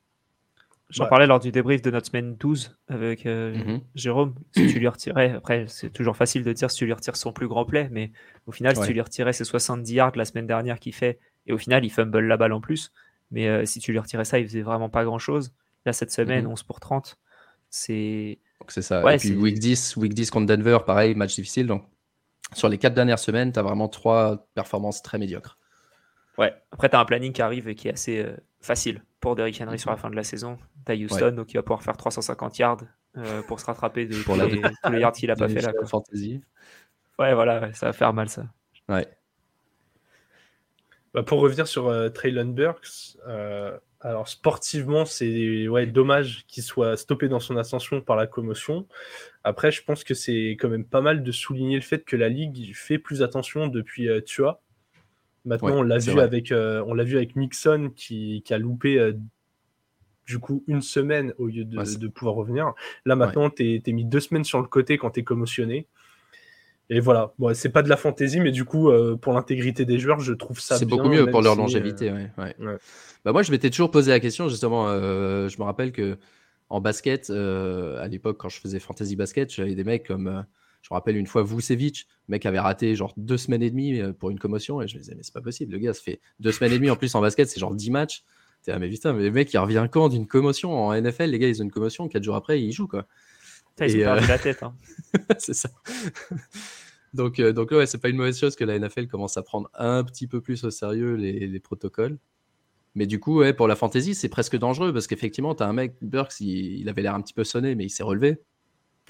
J'en parlais lors du débrief de notre semaine 12 avec euh, mhm. Jérôme. Si tu lui retirais, après, c'est toujours facile de dire si tu lui retires son plus grand play, mais au final, si tu lui retirais ses 70 yards la semaine dernière qu'il fait, et au final, il fumble la balle en plus, mais euh, si tu lui retirais ça, il faisait vraiment pas grand chose. Là, cette semaine, 11 mhm. pour 30, c'est. c'est ça. et puis week 10, week 10 contre Denver, pareil, match difficile. Donc sur les quatre dernières semaines, tu as vraiment trois performances très médiocres. Ouais, après, tu as un planning qui arrive et qui est assez euh, facile pour Derrick Henry sur la fin de la saison. Tu as Houston, donc il va pouvoir faire 350 yards euh, pour se rattraper de pour tous, les, yards qu'il a pas fait là. Fantasy. Ouais, voilà, ça va faire mal ça. Ouais. Bah, pour revenir sur euh, Traylon Burks, euh, Alors sportivement, c'est ouais, dommage qu'il soit stoppé dans son ascension par la commotion. Après, je pense que c'est quand même pas mal de souligner le fait que la ligue fait plus attention depuis euh, Tua. Maintenant, on l'a vu avec euh, on vu avec Mixon qui, a loupé euh, du coup une semaine au lieu de, pouvoir revenir. Là maintenant, tu es, mis deux semaines sur le côté quand tu es commotionné. Et voilà, bon, c'est pas de la fantaisie, mais du coup, euh, pour l'intégrité des joueurs, je trouve ça. C'est beaucoup mieux pour leur longévité. Ouais. Bah, moi, je m'étais toujours posé la question, justement. Euh, je me rappelle que en basket, euh, à l'époque, quand je faisais fantasy basket, j'avais des mecs comme. je me rappelle une fois Vucevic, le mec avait raté genre deux semaines et demie pour une commotion, et je me disais, mais c'est pas possible, le gars, ça fait deux semaines et demie en plus en basket, c'est genre dix matchs. Ah, mais putain, mais le mec, il revient quand d'une commotion en NFL Les gars, ils ont une commotion, quatre jours après, ils jouent, quoi. Ils ont perdu la tête. Hein. c'est ça. donc, euh, donc ouais, c'est pas une mauvaise chose que la NFL commence à prendre un petit peu plus au sérieux les, protocoles. Mais du coup, ouais, pour la fantasy, c'est presque dangereux parce qu'effectivement, tu as un mec, Burks, il, avait l'air un petit peu sonné, mais il s'est relevé.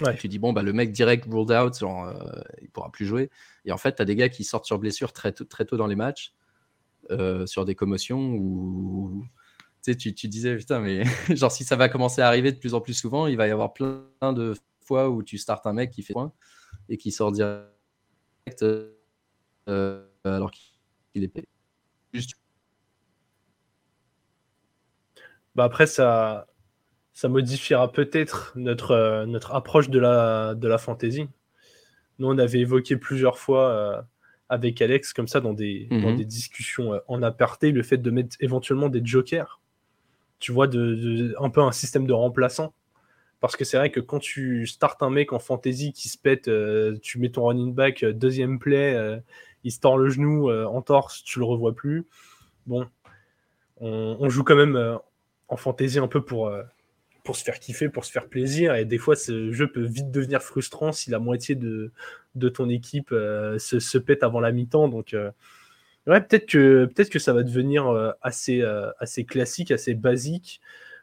Ouais. tu dis, bon, bah, le mec direct ruled out, genre, euh, il pourra plus jouer. Et en fait, tu as des gars qui sortent sur blessure très, très tôt dans les matchs, euh, sur des commotions ou tu, tu, disais, putain, mais genre, si ça va commencer à arriver de plus en plus souvent, il va y avoir plein de fois où tu startes un mec qui fait point et qui sort direct euh, alors qu'il est juste. Bah après, ça, ça modifiera peut-être notre, euh, notre approche de la, de la fantasy. Nous, on avait évoqué plusieurs fois euh, avec Alex, comme ça, dans des, dans mhm. des discussions en aparté, le fait de mettre éventuellement des jokers tu vois, de, un peu un système de remplaçant. Parce que c'est vrai que quand tu startes un mec en fantasy qui se pète, euh, tu mets ton running back euh, deuxième play, euh, il se tord le genou en torse, tu le revois plus. Bon, on, joue quand même en fantasy un peu pour, se faire kiffer, pour se faire plaisir. Et des fois, ce jeu peut vite devenir frustrant si la moitié de, ton équipe se, pète avant la mi-temps. Ouais, peut-être que, peut que ça va devenir euh, assez, euh, assez classique, assez basique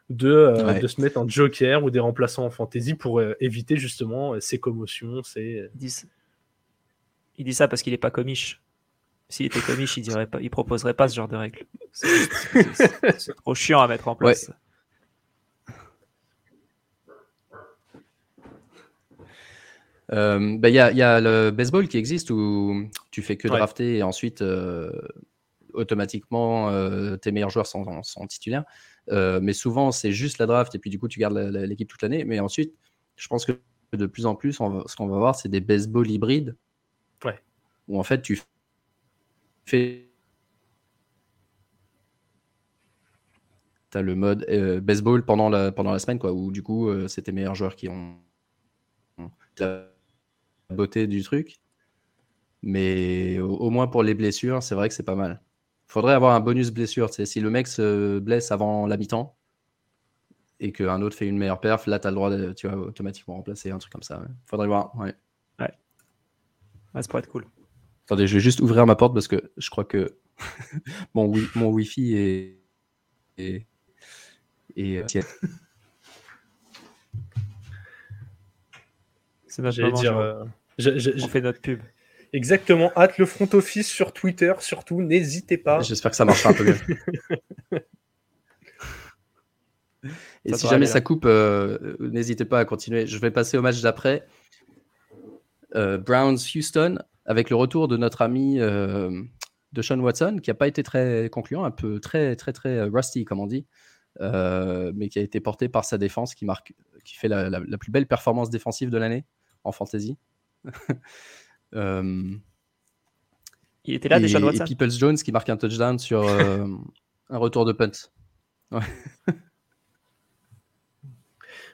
de, euh, de se mettre un joker ou des remplaçants en fantasy pour éviter justement ces commotions. Ces... Il, dit... il dit ça parce qu'il n'est pas comiche. S'il était comiche, il dirait pas, il proposerait pas ce genre de règles. C'est trop chiant à mettre en place. Euh, bah, il y, a, le baseball qui existe où tu fais que drafter et ensuite euh, automatiquement euh, tes meilleurs joueurs sont, titulaires. mais souvent c'est juste la draft et puis du coup tu gardes l'équipe toute l'année. Mais ensuite, je pense que de plus en plus, ce qu'on va voir, c'est des baseball hybrides. Ouais. Où en fait tu fais. Tu as le mode baseball pendant la, pendant la semaine, quoi, où du coup c'est tes meilleurs joueurs qui ont beauté du truc. Mais au, moins pour les blessures, c'est vrai que c'est pas mal. Faudrait avoir un bonus blessure. Si le mec se blesse avant la mi-temps et qu'un autre fait une meilleure perf, là, tu as le droit de tu vois, automatiquement remplacer un truc comme ça. Faudrait voir. Ouais. ouais. ça pourrait être cool. Attendez, je vais juste ouvrir ma porte parce que je crois que mon, wi mon Wi-Fi est. est, est C'est notre dire, euh, on fait notre pub. Exactement. Hâte le front office sur Twitter, surtout. N'hésitez pas. J'espère que ça marchera un peu mieux. Et si jamais ça coupe, euh, n'hésitez pas à continuer. Je vais passer au match d'après. Euh, Browns-Houston, avec le retour de notre ami de Sean Watson, qui n'a pas été très concluant, un peu très, très, très rusty, comme on dit, mais qui a été porté par sa défense, qui, marque, qui fait la plus belle performance défensive de l'année en fantasy. Euh, il était là déjà Et Peoples Jones qui marque un touchdown sur euh, un retour de punt.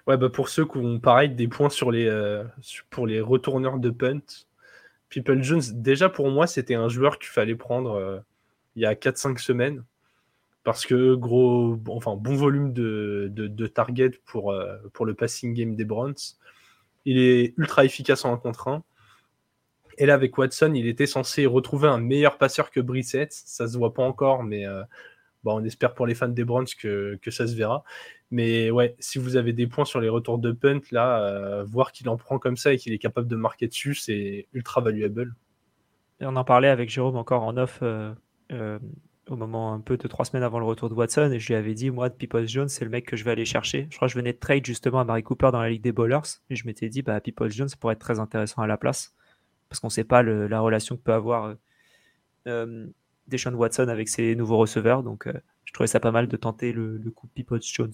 Ouais. bah pour ceux qui ont pareil des points sur les, euh, pour les retourneurs de punt, People Jones, déjà pour moi, c'était un joueur qu'il fallait prendre il y a 4-5 semaines. Parce que gros, enfin bon volume de, de, target pour, pour le passing game des Browns. Il est ultra efficace en 1 contre 1. Et là, avec Watson, il était censé retrouver un meilleur passeur que Brissett. Ça se voit pas encore, mais euh, on espère pour les fans des Browns que, ça se verra. Mais ouais, si vous avez des points sur les retours de punt, là, euh, voir qu'il en prend comme ça et qu'il est capable de marquer dessus, c'est ultra valuable. Et on en parlait avec Jérôme encore en off. Euh, au moment un peu de trois semaines avant le retour de Watson, et je lui avais dit, moi, Peoples Jones, c'est le mec que je vais aller chercher. Je crois que je venais de trade justement à Mary Cooper dans la Ligue des Bowlers, et je m'étais dit, bah, Peoples Jones pourrait être très intéressant à la place, parce qu'on ne sait pas la relation que peut avoir euh, euh, Deshaun Watson avec ses nouveaux receveurs, donc euh, je trouvais ça pas mal de tenter le, coup Peoples Jones.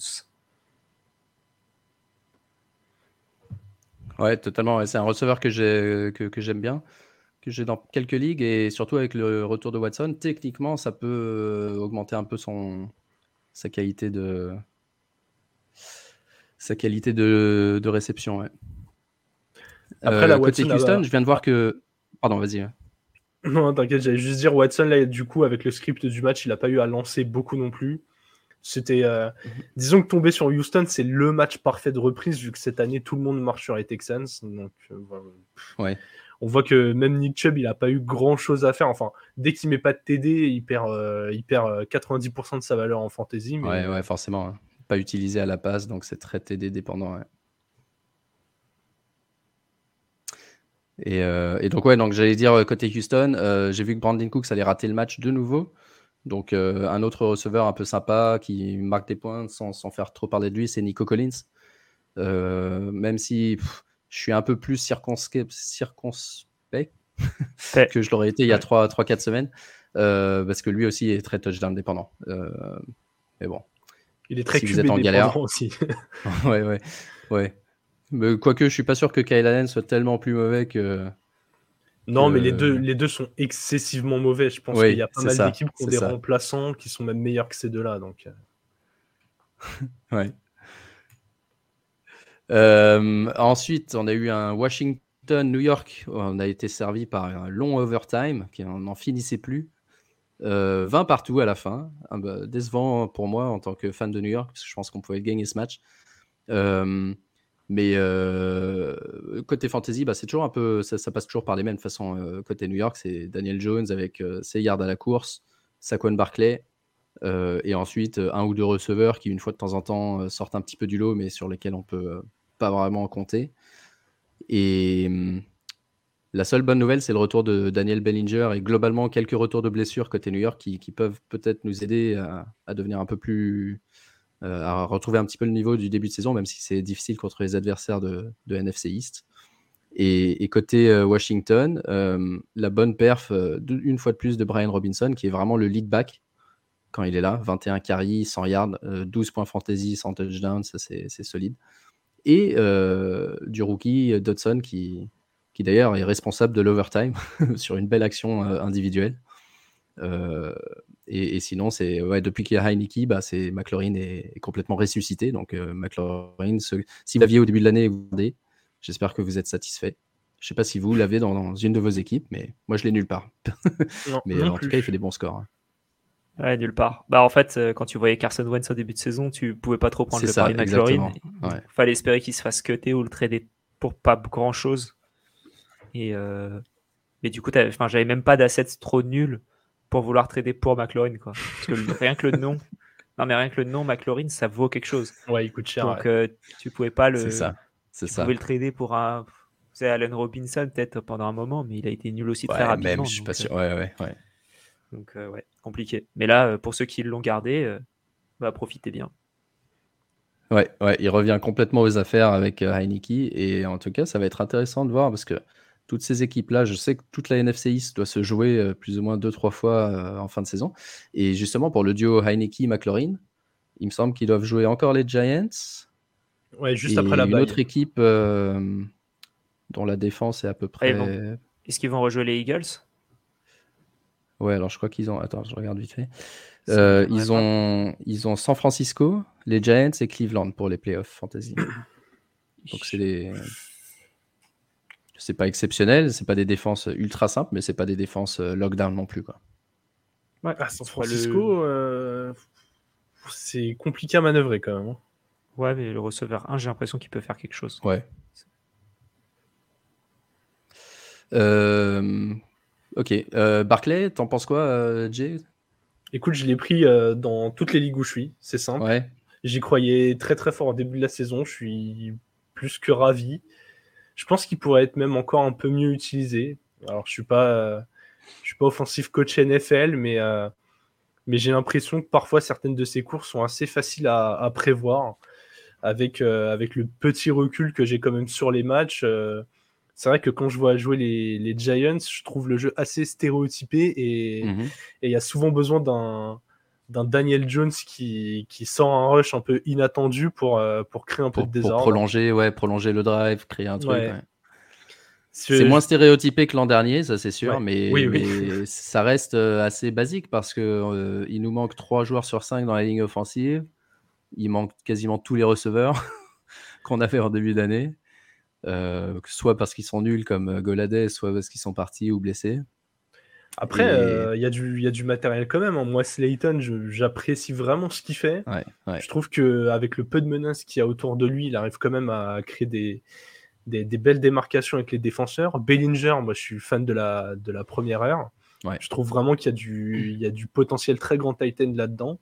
Ouais, totalement. C'est un receveur que j'aime bien que j'ai dans quelques ligues et surtout avec le retour de Watson, techniquement, ça peut euh, augmenter un peu son sa qualité de sa qualité de, de réception. Après euh, la côté Houston, je viens de voir que pardon, vas-y. Non, t'inquiète, j'allais juste dire Watson là, du coup, avec le script du match, il n'a pas eu à lancer beaucoup non plus. C'était, euh, mhm. disons que tomber sur Houston, c'est le match parfait de reprise vu que cette année tout le monde marche sur les Texans. Donc, ouais on voit que même Nick Chubb, il n'a pas eu grand chose à faire. Enfin, dès qu'il met pas de TD, il perd, euh, il perd 90% euh, de sa valeur en fantasy. Mais... Ouais, ouais, forcément. Hein. Pas utilisé à la passe, donc c'est très TD dépendant. Euh, et, donc, ouais, donc j'allais dire côté Houston, j'ai vu que Brandon Cooks allait rater le match de nouveau. Donc, un autre receveur un peu sympa qui marque des points sans, faire trop parler de lui, c'est Nico Collins. même si je suis un peu plus circonspect, que je l'aurais été il y a 3-4 semaines. Euh, parce que lui aussi est très touchdown dépendant. Euh, mais bon. Il est très si vous êtes en galère aussi. ouais, ouais, ouais. Mais quoique, je suis pas sûr que Kyle Allen soit tellement plus mauvais que. Non, mais les deux, les deux sont excessivement mauvais. Je pense qu'il y a pas mal d'équipes qui ont des remplaçants qui sont même meilleurs que ces deux-là. Donc. Euh. ouais. Euh, ensuite, on a eu un Washington-New York. On a été servi par un long overtime qui n'en finissait plus. 20 euh, partout à la fin. Bah, décevant pour moi en tant que fan de New York, parce que je pense qu'on pouvait gagner ce match. Euh, mais côté fantasy, bah, c'est toujours un peu, ça, passe toujours par les mêmes. De façon, côté New York, c'est Daniel Jones avec ses yards à la course, Saquon Barclay, et ensuite un ou deux receveurs qui, une fois de temps en temps, sortent un petit peu du lot, mais sur lesquels on peut pas vraiment compter. Et hum, la seule bonne nouvelle, c'est le retour de Daniel Bellinger et globalement quelques retours de blessures côté New York qui, peuvent peut-être nous aider à, devenir un peu plus. Euh, à retrouver un petit peu le niveau du début de saison, même si c'est difficile contre les adversaires de, NFC East. Et, côté euh, Washington, hum, la bonne perf, euh, une fois de plus, de Brian Robinson, qui est vraiment le lead back quand il est là. 21 carries, 100 yards, 12 points fantasy, 100 touchdowns, ça c'est solide et euh, du rookie Dodson qui, qui d'ailleurs est responsable de l'overtime sur une belle action euh, individuelle. Euh, et, sinon, c'est ouais, depuis qu'il y a Heineke, bah, c'est McLaurin est, complètement ressuscité. Donc McLaurin, si vous l'aviez au début de l'année, vous J'espère que vous êtes satisfait. Je ne sais pas si vous l'avez dans, une de vos équipes, mais moi je l'ai nulle part. mais en tout cas, il fait des bons scores. Hein. Ouais, nulle part. Bah, en fait, euh, quand tu voyais Carson Wentz au début de saison, tu pouvais pas trop prendre le pari McLaurin. Il fallait espérer qu'il se fasse cutter ou le trader pour pas grand chose. Et euh... Mais du coup, j'avais même pas d'assets trop nuls pour vouloir trader pour McLaurin. Quoi. Parce que rien que le nom, non, mais rien que le nom McLaurin, ça vaut quelque chose. Ouais, il coûte cher. Donc, euh, tu pouvais pas le. C'est ça. C'est ça. pouvais le trader pour un. C'est Allen Robinson, peut-être pendant un moment, mais il a été nul aussi très rapidement. Même, je suis pas sûr. Euh, ouais, ouais, ouais. Donc, euh, ouais, compliqué. Mais là, euh, pour ceux qui l'ont gardé, euh, bah, profitez bien. Ouais, ouais, il revient complètement aux affaires avec Heineke. Et en tout cas, ça va être intéressant de voir parce que toutes ces équipes-là, je sais que toute la NFC East doit se jouer plus ou moins deux, trois fois en fin de saison. Et justement, pour le duo Heineke-McLaurin, il me semble qu'ils doivent jouer encore les Giants. Ouais, juste après la Une autre équipe dont la défense est à peu près. Est-ce qu'ils vont rejouer les Eagles? Ouais, alors je crois qu'ils ont. Attends, je regarde vite fait. Euh, ils, ont, ils ont San Francisco, les Giants et Cleveland pour les playoffs fantasy. Donc c'est des. C'est pas exceptionnel, c'est pas des défenses ultra simples, mais c'est pas des défenses euh, lockdown non plus. Quoi. Ouais, à San Francisco, euh, c'est compliqué à manœuvrer quand même. Hein. Ouais, mais le receveur 1, j'ai l'impression qu'il peut faire quelque chose. Ouais. Euh, Ok. Euh, Barclay, t'en penses quoi, euh, Jay? Écoute, je l'ai pris euh, dans toutes les ligues où je suis. C'est simple. J'y croyais très très fort au début de la saison. Je suis plus que ravi. Je pense qu'il pourrait être même encore un peu mieux utilisé. Alors, je suis pas, je suis pas offensif coach NFL, mais mais j'ai l'impression que parfois certaines de ces courses sont assez faciles à, prévoir. Avec, avec le petit recul que j'ai quand même sur les matchs, c'est vrai que quand je vois jouer les, Giants, je trouve le jeu assez stéréotypé et mhm. il y a souvent besoin d'un d'un Daniel Jones qui, qui sort un rush un peu inattendu pour, euh, pour créer un peu de désordre. Pour prolonger, ouais, prolonger le drive, créer un truc. C'est moins stéréotypé que l'an dernier, ça c'est sûr, mais, ça reste euh, assez basique parce que euh, il nous manque 3 joueurs sur 5 dans la ligne offensive. Il manque quasiment tous les receveurs qu'on a fait en début d'année. Euh, soit parce qu'ils sont nuls comme Golades, soit parce qu'ils sont partis ou blessés. Après, il y, a du, y a du matériel quand même. Hein. Moi, Slayton, j'apprécie vraiment ce qu'il fait. Je trouve qu'avec le peu de menaces qu'il y a autour de lui, il arrive quand même à créer des, des, belles démarcations avec les défenseurs. Bellinger, moi je suis fan de la, de la première heure. Je trouve vraiment qu'il y, a du, il y a du potentiel très grand Titan là-dedans.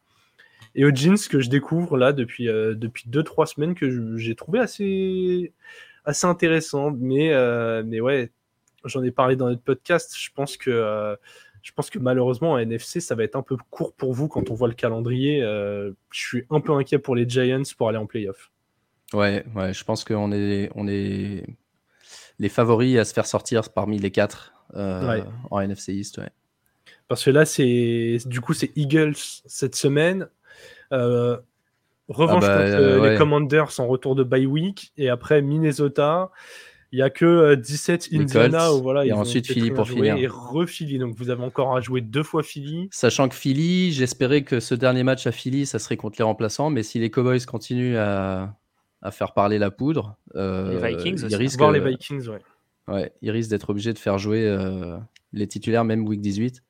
Et Jeans que je découvre là depuis 2-3 euh, depuis deux, trois semaines, que j'ai trouvé assez, assez intéressant. Mais, euh, mais ouais, j'en ai parlé dans notre podcast. Je pense que. Euh, je pense que malheureusement, en NFC, ça va être un peu court pour vous quand on voit le calendrier. je suis un peu inquiet pour les Giants pour aller en playoff. Ouais, ouais, je pense qu'on est, on est les favoris à se faire sortir parmi les quatre euh, en NFC East. Ouais. Parce que là, c'est du coup, c'est Eagles cette semaine. Euh, revanche ah bah, contre euh, les Commanders en retour de bye week. Et après, Minnesota. Il n'y a que 17 Indiana. voilà, et ensuite Philly pour finir. Et re-Philly. Donc vous avez encore à jouer deux fois Philly. Sachant que Philly, j'espérais que ce dernier match à Philly, ça serait contre les remplaçants. Mais si les Cowboys continuent à, à faire parler la poudre. Euh, les Vikings aussi. Risque, les Vikings, ouais. Ouais, il risque d'être obligé de faire jouer euh, les titulaires même week 18.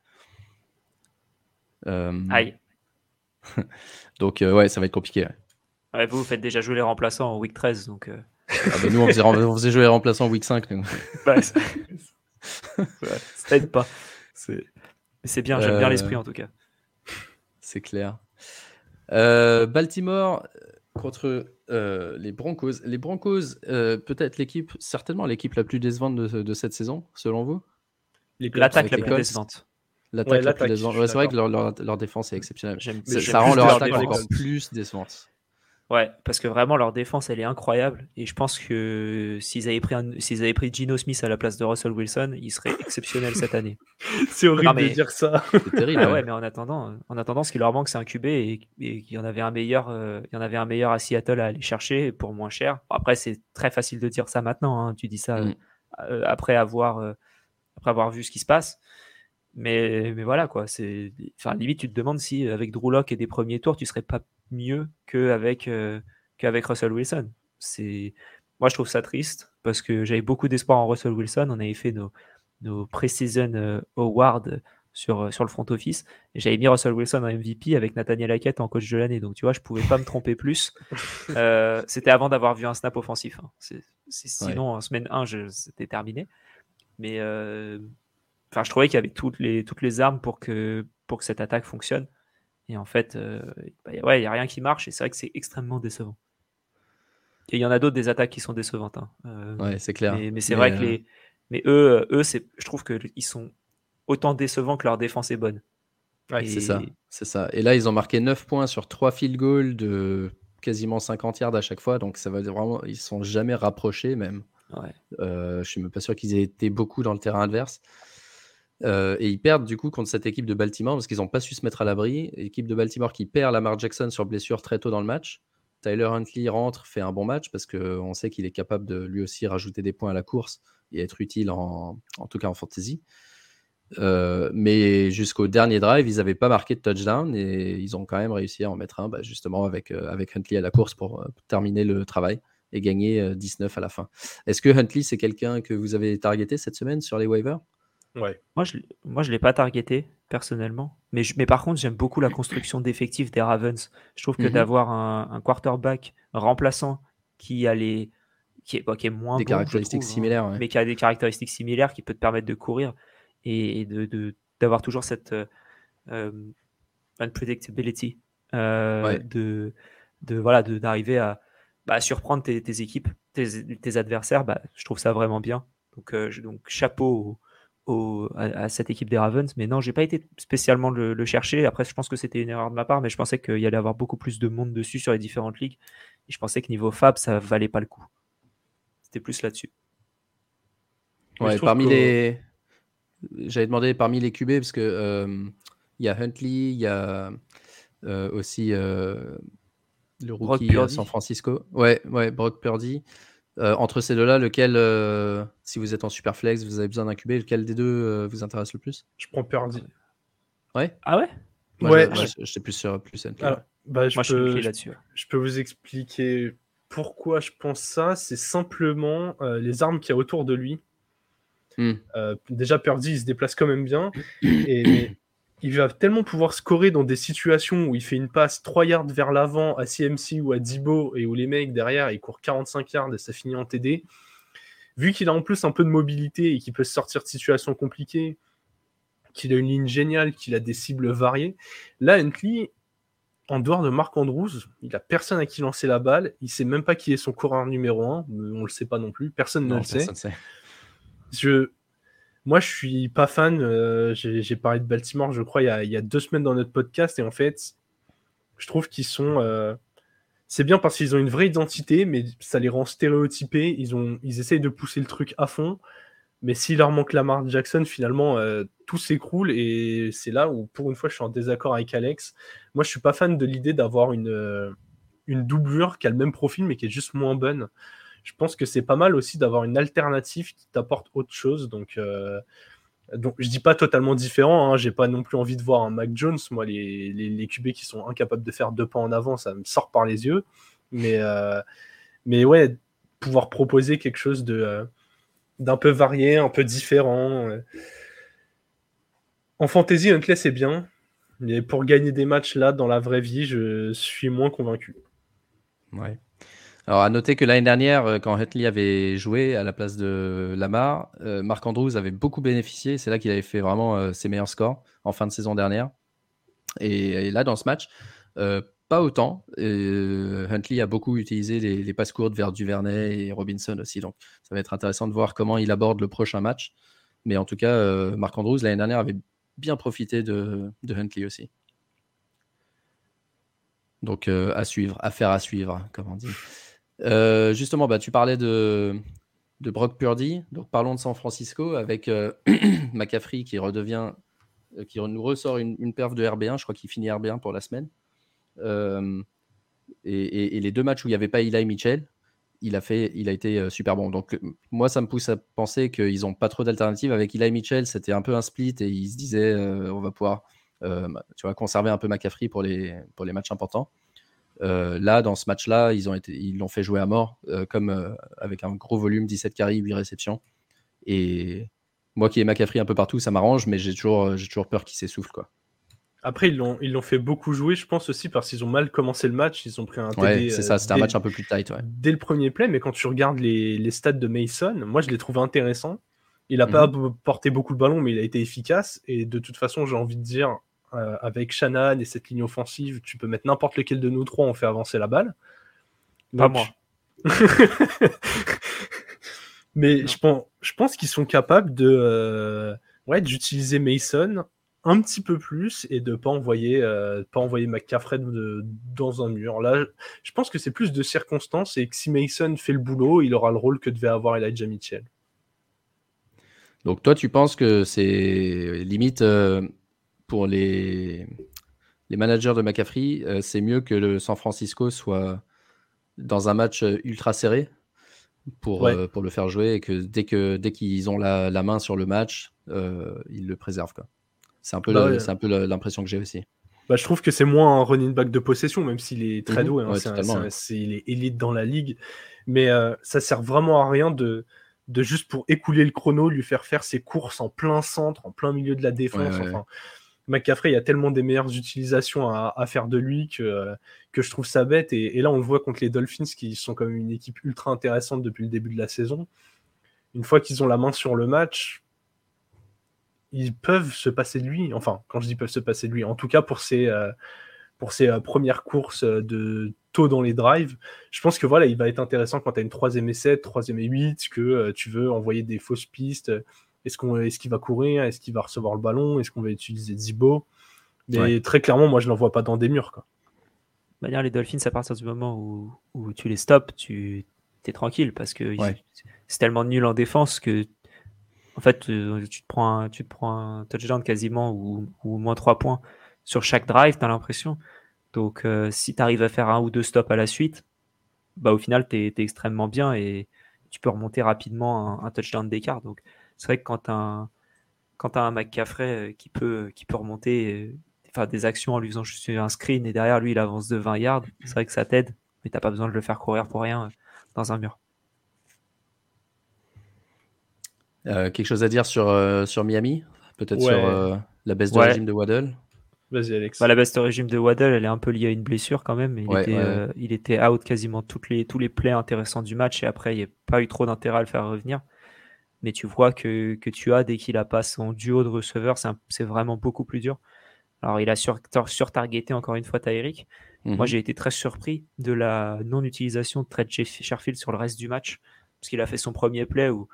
Euh, Aïe. donc ouais, ça va être compliqué. Ouais. vous, vous faites déjà jouer les remplaçants en week 13, donc. Ah bah, nous, on faisait, jouer les remplaçants en week 5. Bah, ça... ça aide pas. C'est bien, j'aime bien l'esprit en tout cas. C'est clair. Baltimore, contre euh, les Broncos. Les Broncos, euh, peut-être l'équipe, certainement l'équipe la plus décevante de, cette saison, selon vous? L'attaque la plus décevante. L'attaque la plus décevante. c'est vrai que leur, défense est exceptionnelle. Ça rend leur attaque encore plus décevante. Ouais, parce que vraiment leur défense elle est incroyable et je pense que s'ils avaient pris s'ils avaient pris Gino Smith à la place de Russell Wilson, il serait exceptionnel cette année. c'est horrible de dire ça. C'est terrible. Ah ouais, mais en attendant, en attendant, ce qui leur manque c'est un QB et, qu'il y en avait un meilleur, euh, il y en avait un meilleur à Seattle à aller chercher pour moins cher. Après c'est très facile de dire ça maintenant. Hein. Tu dis ça mm. euh, après avoir euh, après avoir vu ce qui se passe. Mais, mais voilà quoi, c'est enfin limite tu te demandes si avec Drew Lock et des premiers tours tu serais pas mieux qu'avec euh, qu'avec Russell Wilson. C'est moi je trouve ça triste parce que j'avais beaucoup d'espoir en Russell Wilson. On avait fait nos, nos pré-season euh, awards sur, euh, sur le front office. J'avais mis Russell Wilson en MVP avec Nathaniel Hackett en coach de l'année. Donc, tu vois, je pouvais pas me tromper plus. c'était avant d'avoir vu un snap offensif. Hein. sinon, en semaine 1, c'était terminé. Mais enfin, je trouvais qu'il y avait toutes les, toutes les armes pour que, pour que cette attaque fonctionne. Et en fait, euh, bah, ouais, il n'y a rien qui marche et c'est vrai que c'est extrêmement décevant. il y en a d'autres des attaques qui sont décevantes. Hein. Euh, ouais, c'est clair. Mais, c'est vrai que euh, les. Mais eux, eux je trouve qu'ils sont autant décevants que leur défense est bonne. Ouais, c'est ça. C'est ça. Et là, ils ont marqué 9 points sur 3 field goals de quasiment 50 yards à chaque fois. Donc, ça va vraiment. Ils sont jamais rapprochés, même. Ouais. je suis même pas sûr qu'ils aient été beaucoup dans le terrain adverse. Euh, et ils perdent du coup contre cette équipe de Baltimore parce qu'ils n'ont pas su se mettre à l'abri. Équipe de Baltimore qui perd Lamar Jackson sur blessure très tôt dans le match. Tyler Huntley rentre, fait un bon match parce qu'on sait qu'il est capable de lui aussi rajouter des points à la course et être utile en, tout cas en fantasy. Euh, mais jusqu'au dernier drive, ils n'avaient pas marqué de touchdown et ils ont quand même réussi à en mettre un bah, justement avec, euh, avec Huntley à la course pour, terminer le travail et gagner 19 à la fin. Est-ce que Huntley, c'est quelqu'un que vous avez targeté cette semaine sur les waivers? Ouais. Moi, je moi, je l'ai pas targeté personnellement, mais, mais par contre, j'aime beaucoup la construction d'effectifs des Ravens. Je trouve que mmh d'avoir un, quarterback remplaçant qui a les qui est, qui est moins des caractéristiques hein, similaires, mais qui a des caractéristiques similaires, qui peut te permettre de courir et, de d'avoir toujours cette euh, euh, unpredictability euh, de de voilà d'arriver à bah, surprendre tes, tes équipes, tes, tes adversaires. Bah, je trouve ça vraiment bien. Donc, donc chapeau à, cette équipe des Ravens. Mais non, j'ai pas été spécialement le, chercher. Après, je pense que c'était une erreur de ma part, mais je pensais qu'il y allait avoir beaucoup plus de monde dessus sur les différentes ligues. Et je pensais que niveau Fab, ça valait pas le coup. C'était plus là-dessus. Ouais, parmi les. J'avais demandé parmi les QB, parce que euh, il y a Huntley, il y a euh, aussi euh, le rookie à San Francisco. Ouais, ouais, Brock Purdy. Euh, entre ces deux-là, lequel, euh, si vous êtes en super flex, vous avez besoin d'un QB, lequel des deux euh, vous intéresse le plus? Je prends Purdy. Ouais? Ah ouais? Ouais. Je, sais plus sur plus bah, je, peux, je, je, peux vous expliquer pourquoi je pense ça. C'est simplement les armes qui y a autour de lui. Hmm. déjà, Purdy, il se déplace quand même bien. et il va tellement pouvoir scorer dans des situations où il fait une passe 3 yards vers l'avant à CMC ou à Dibo et où les mecs derrière ils courent 45 yards et ça finit en TD. Vu qu'il a en plus un peu de mobilité et qu'il peut sortir de situations compliquées, qu'il a une ligne géniale, qu'il a des cibles variées, là Huntley, en dehors de Marc Andrews, il a personne à qui lancer la balle, il sait même pas qui est son coureur numéro 1, on le sait pas non plus, personne ne le sait. Je, moi, je suis pas fan. Euh, j'ai parlé de Baltimore, je crois, il y, a, deux semaines dans notre podcast. Et en fait, je trouve qu'ils sont. Euh, c'est bien parce qu'ils ont une vraie identité, mais ça les rend stéréotypés. Ils, ont, ils essayent de pousser le truc à fond. Mais s'il leur manque Lamar Jackson, finalement, euh, tout s'écroule. Et c'est là où, pour une fois, je suis en désaccord avec Alex. Moi, je suis pas fan de l'idée d'avoir une, une doublure qui a le même profil, mais qui est juste moins bonne je pense que c'est pas mal aussi d'avoir une alternative qui t'apporte autre chose. Donc, euh, donc je dis pas totalement différent. Hein, J'ai pas non plus envie de voir un Mac Jones. Moi, les, les, QB qui sont incapables de faire deux pas en avant, ça me sort par les yeux. Mais, euh, mais ouais, pouvoir proposer quelque chose de euh, d'un peu varié, un peu différent. En fantasy, Huntley, c'est bien. Mais pour gagner des matchs là, dans la vraie vie, je suis moins convaincu. Ouais. Alors, à noter que l'année dernière, euh, quand Huntley avait joué à la place de Lamar, euh, Marc Andrews avait beaucoup bénéficié. C'est là qu'il avait fait vraiment euh, ses meilleurs scores en fin de saison dernière. Et, là, dans ce match, pas autant. Huntley a beaucoup utilisé les, passes courtes vers Duvernay et Robinson aussi. Donc, ça va être intéressant de voir comment il aborde le prochain match. Mais en tout cas, Marc Andrews, l'année dernière, avait bien profité de, Huntley aussi. Donc, à suivre, affaire à suivre, comme on dit. Euh, justement, bah, tu parlais de, de Brock Purdy. Donc parlons de San Francisco avec euh, McCaffrey qui redevient, euh, qui nous ressort une, une perf de RB1. Je crois qu'il finit RB1 pour la semaine. Et, les deux matchs où il n'y avait pas Eli Mitchell, il a, fait, il a été super bon. Donc moi, ça me pousse à penser qu'ils n'ont pas trop d'alternatives. Avec Eli Mitchell, c'était un peu un split et ils se disaient on va pouvoir tu vois, conserver un peu McCaffrey pour les, pour les matchs importants. Euh, là, dans ce match-là, ils ont été, ils l'ont fait jouer à mort, euh, comme euh, avec un gros volume, 17 carries, 8 réceptions. Et moi qui ai McCaffrey un peu partout, ça m'arrange, mais j'ai toujours, j'ai toujours peur qu'il s'essouffle, quoi. Après, ils l'ont, ils l'ont fait beaucoup jouer, je pense aussi parce qu'ils ont mal commencé le match. Ils ont pris un TD. c'est ça, c'était un match un peu plus tight. Dès le premier play, mais quand tu regardes les, les stats de Mason, moi je l'ai trouvé intéressant. Il n'a pas mhm. porté beaucoup le ballon, mais il a été efficace. Et de toute façon, j'ai envie de dire, euh, avec Shannon et cette ligne offensive, tu peux mettre n'importe lequel de nous trois, on fait avancer la balle. Pas moi. Mais je pense, je pense qu'ils sont capables de, euh, ouais, d'utiliser Mason un petit peu plus et de pas envoyer, euh, pas envoyer McCaffrey dans un mur. Là, je pense que c'est plus de circonstances et que si Mason fait le boulot, il aura le rôle que devait avoir Elijah Mitchell. Donc toi, tu penses que c'est limite pour les, les managers de McCaffrey, euh, c'est mieux que le San Francisco soit dans un match euh, ultra serré pour, euh, pour le faire jouer et que dès que dès qu'ils ont la, la, main sur le match, ils le préservent. C'est un peu bah un peu l'impression que j'ai aussi. Bah, je trouve que c'est moins un running back de possession, même s'il est très mhm. doué. Hein, il est élite dans la ligue. Mais ça sert vraiment à rien de, de juste pour écouler le chrono, lui faire faire ses courses en plein centre, en plein milieu de la défense. enfin, McCaffrey, il y a tellement des meilleures utilisations à, faire de lui que, je trouve ça bête. Et, là, on le voit contre les Dolphins, qui sont comme une équipe ultra intéressante depuis le début de la saison. Une fois qu'ils ont la main sur le match, ils peuvent se passer de lui. Enfin, quand je dis peuvent se passer de lui, en tout cas pour ses, euh, euh, premières courses de tôt dans les drives, je pense que voilà, il va être intéressant quand tu as une troisième et 7, troisième et 8, que euh, tu veux envoyer des fausses pistes est-ce qu'on est-ce qu'il va courir, est-ce qu'il va recevoir le ballon, est-ce qu'on va utiliser Zibo. Mais très clairement, moi je l'envoie pas dans des murs. Quoi. Manière, les Dolphins, à partir du moment où, où tu les stops, tu es tranquille parce que c'est tellement nul en défense que en fait, tu te prends un, tu te prends un touchdown quasiment ou, ou moins 3 points sur chaque drive, tu as l'impression. Donc, euh, si tu arrives à faire un ou deux stops à la suite, bah, au final, tu es, extrêmement bien et tu peux remonter rapidement un, touchdown d'écart. Donc, c'est vrai que quand tu as un, quand as un McCaffrey euh, qui peut, qui peut remonter, faire des actions en lui faisant juste un screen et derrière lui, il avance de 20 yards, c'est vrai que ça t'aide, mais tu pas besoin de le faire courir pour rien dans un mur. Euh, quelque chose à dire sur, euh, sur Miami? Peut-être sur euh, la baisse de régime de Waddle? Vas-y, Alex. Bah, la baisse de régime de Waddle, elle est un peu liée à une blessure quand même. Il, était, il était out quasiment toutes les, tous les plays intéressants du match et après, il n'y a pas eu trop d'intérêt à le faire revenir. Mais tu vois que, que tu as, dès qu'il a pas son duo de receveurs, c'est vraiment beaucoup plus dur. Alors, il a sur-targeté sur encore une fois Tyreek. Moi, mhm. j'ai été très surpris de la non-utilisation de Trent Sherfield sur le reste du match. Parce qu'il a fait son premier play où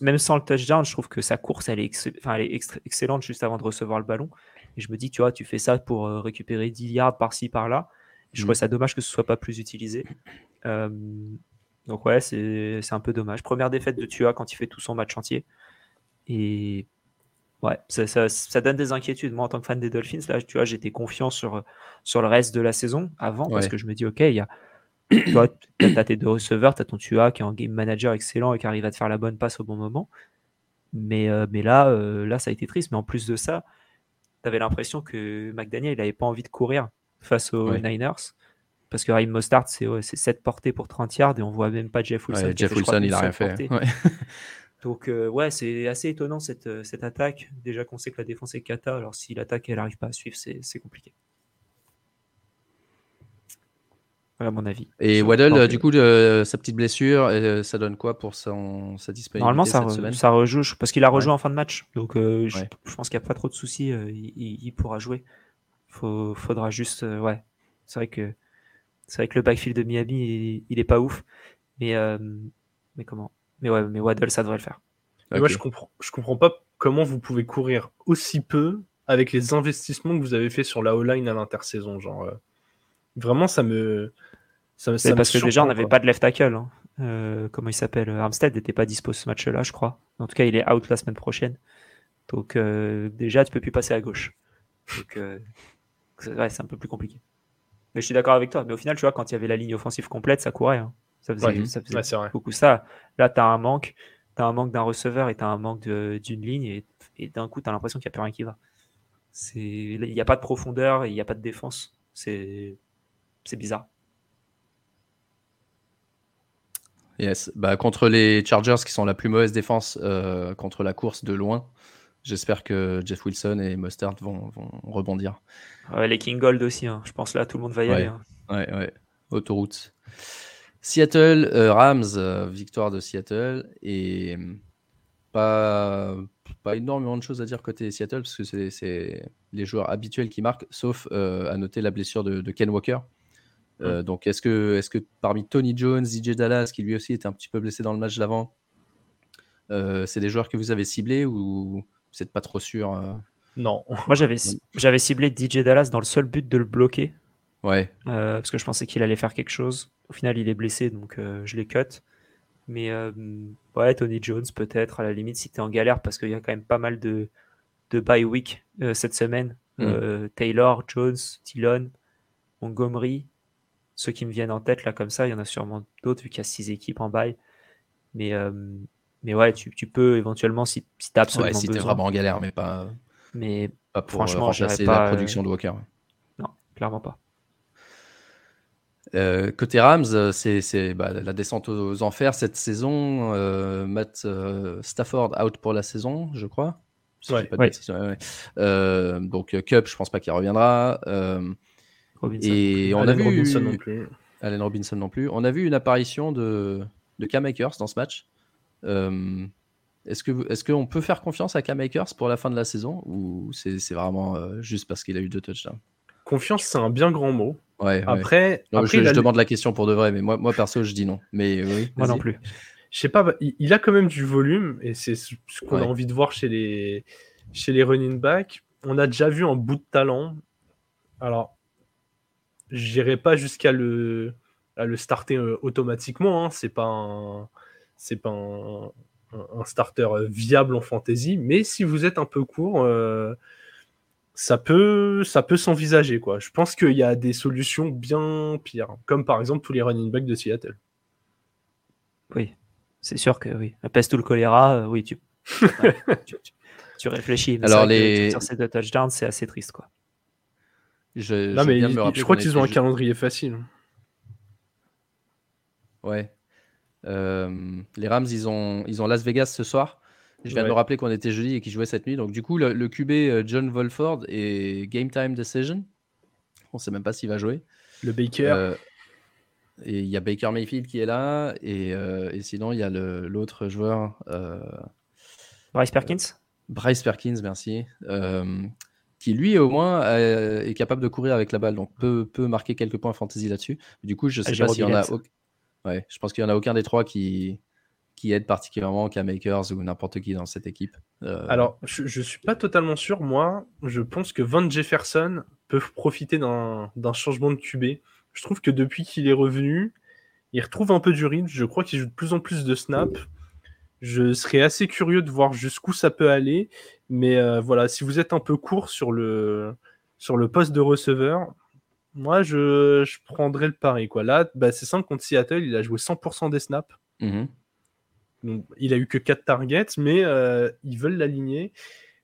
même sans le touchdown, je trouve que sa course, elle est, elle est excellente juste avant de recevoir le ballon. Et je me dis, tu vois, tu fais ça pour euh, récupérer 10 yards par-ci, par-là. Je trouve mm. ça dommage que ce soit pas plus utilisé. Euh, donc ouais, c'est un peu dommage. Première défaite de Tua quand il fait tout son match entier. Et ouais, ça, ça, ça, donne des inquiétudes. Moi, en tant que fan des Dolphins, là, tu vois, j'étais confiant sur, sur le reste de la saison avant parce que je me dis, ok, il y a, tu as, tes deux receveurs, tu as ton Tua qui est un game manager excellent et qui arrive à te faire la bonne passe au bon moment. Mais, euh, mais là, euh, là, ça a été triste. Mais en plus de ça, tu avais l'impression que McDaniel, il n'avait pas envie de courir face aux Niners. Parce que Raheem Mostard, c'est 7 portées pour 30 yards et on voit même pas Jeff Wilson. Jeff Wilson, il a rien fait. Donc, euh, ouais, c'est assez étonnant cette, cette attaque. Déjà qu'on sait que la défense est cata, alors si l'attaque, elle n'arrive pas à suivre, c'est compliqué à mon avis. Et Waddle, du coup, sa petite blessure, euh, ça donne quoi pour son, sa disponibilité Normalement, ça, cette semaine ça rejoue, parce qu'il a rejoint en fin de match. Donc, euh, je, pense qu'il n'y a pas trop de soucis. Euh, il, pourra jouer. Il faudra juste. ouais, c'est vrai que c'est vrai que le backfield de Miami, il, est pas ouf. Mais, mais comment? Mais ouais, mais Waddle, ça devrait le faire. Moi, je comprends, je comprends pas comment vous pouvez courir aussi peu avec les investissements que vous avez fait sur la O-line à l'intersaison. Genre, vraiment, ça me c'est parce que déjà, on n'avait pas de left tackle. Hein. Euh, comment il s'appelle? Armstead n'était pas dispo ce match-là, je crois. En tout cas, il est out la semaine prochaine. Donc, euh, déjà, tu peux plus passer à gauche. Donc, euh, c'est un peu plus compliqué. Mais je suis d'accord avec toi. Mais au final, tu vois, quand il y avait la ligne offensive complète, ça courait. Hein. Ça faisait, ça faisait beaucoup ça. Là, tu as un manque. Tu as un manque d'un receveur et tu as un manque d'une ligne. Et, et d'un coup, tu as l'impression qu'il n'y a plus rien qui va. Il n'y a pas de profondeur et il n'y a pas de défense. C'est bizarre. Yes. Bah, contre les Chargers, qui sont la plus mauvaise défense euh, contre la course de loin, j'espère que Jeff Wilson et Mustard vont, vont rebondir. les King Gold aussi, hein. je pense là, tout le monde va y aller. Hein. Ouais, ouais. Autoroute. Seattle, euh, Rams, euh, victoire de Seattle. Et pas, pas énormément de choses à dire côté Seattle, parce que c'est les joueurs habituels qui marquent, sauf à noter la blessure de Ken Walker. Euh, donc, est-ce que, est que parmi Tony Jones, DJ Dallas, qui lui aussi était un petit peu blessé dans le match d'avant, euh, c'est des joueurs que vous avez ciblés ou vous n'êtes pas trop sûr euh? Non. Moi, j'avais, j'avais ciblé DJ Dallas dans le seul but de le bloquer. Ouais. parce que je pensais qu'il allait faire quelque chose. Au final, il est blessé, donc je l'ai cut. Mais ouais, Tony Jones, peut-être, à la limite, si tu es en galère, parce qu'il y a quand même pas mal de, de bye week cette semaine. Mm. Taylor, Jones, Tillon, Montgomery, ceux qui me viennent en tête là comme ça, il y en a sûrement d'autres vu qu'il y a six équipes en bail. Mais, euh, mais ouais, tu, tu, peux éventuellement si, si tu as absolument ouais, si tu es vraiment en galère, mais pas, mais pas pour euh, franchement, remplacer pas, la production de Walker. Non, clairement pas. Euh, côté Rams, c'est bah, la descente aux enfers cette saison. Matt Stafford out pour la saison, je crois. ouais, ouais. donc Cup, je pense pas qu'il reviendra. Et on a vu Robinson non plus. Allen Robinson non plus. On a vu une apparition de, de Cam Akers dans ce match. Euh, est-ce que est-ce qu'on peut faire confiance à Cam Akers pour la fin de la saison ou c'est, vraiment euh, juste parce qu'il a eu deux touchdowns? Confiance, c'est un bien grand mot. Ouais, après, je, demande la question pour de vrai, mais moi, moi perso, je dis non. Mais oui, moi non plus. je sais pas, il, a quand même du volume et c'est ce qu'on a envie de voir chez les, chez les running backs. On a déjà vu un bout de talent. Alors, j'irai pas jusqu'à le, le starter euh, automatiquement. Hein. C'est pas un, c'est pas un, starter euh, viable en fantasy, mais si vous êtes un peu court, euh, ça peut, ça peut s'envisager quoi. Je pense qu'il y a des solutions bien pires, comme par exemple tous les running backs de Seattle. Oui, c'est sûr que oui. La peste ou le choléra, oui, tu, tu, réfléchis. Alors les sur ces deux touchdowns, c'est assez triste quoi. Je, mais je crois qu'ils ont un calendrier facile. Ouais. Euh, les Rams, ils ont, ils ont Las Vegas ce soir. Je viens de me rappeler qu'on était jeudi et qu'ils jouaient cette nuit. Donc, du coup, le, QB euh, John Volford est game time decision. On ne sait même pas s'il va jouer. Le Baker. Euh, et il y a Baker Mayfield qui est là. Et, et sinon, il y a l'autre joueur. Bryce Perkins Bryce Perkins, merci qui lui au moins est capable de courir avec la balle, donc peut, peut marquer quelques points fantasy là-dessus. Du coup, je sais pas s'il y en a. Ouais, je pense qu'il y en a aucun des trois qui, qui aide particulièrement Cam Makers ou n'importe qui dans cette équipe. Euh, Alors, je, ne suis pas totalement sûr. Moi, je pense que Van Jefferson peut profiter d'un changement de QB. Je trouve que depuis qu'il est revenu, il retrouve un peu du rythme. Je crois qu'il joue de plus en plus de snaps. Je serais assez curieux de voir jusqu'où ça peut aller. Mais euh, voilà, si vous êtes un peu court sur le, sur le poste de receveur, moi, je, je prendrais le pari. Quoi. Là, bah, c'est simple, contre Seattle, il a joué 100% des snaps. Donc, il a eu que 4 targets, mais euh, ils veulent l'aligner.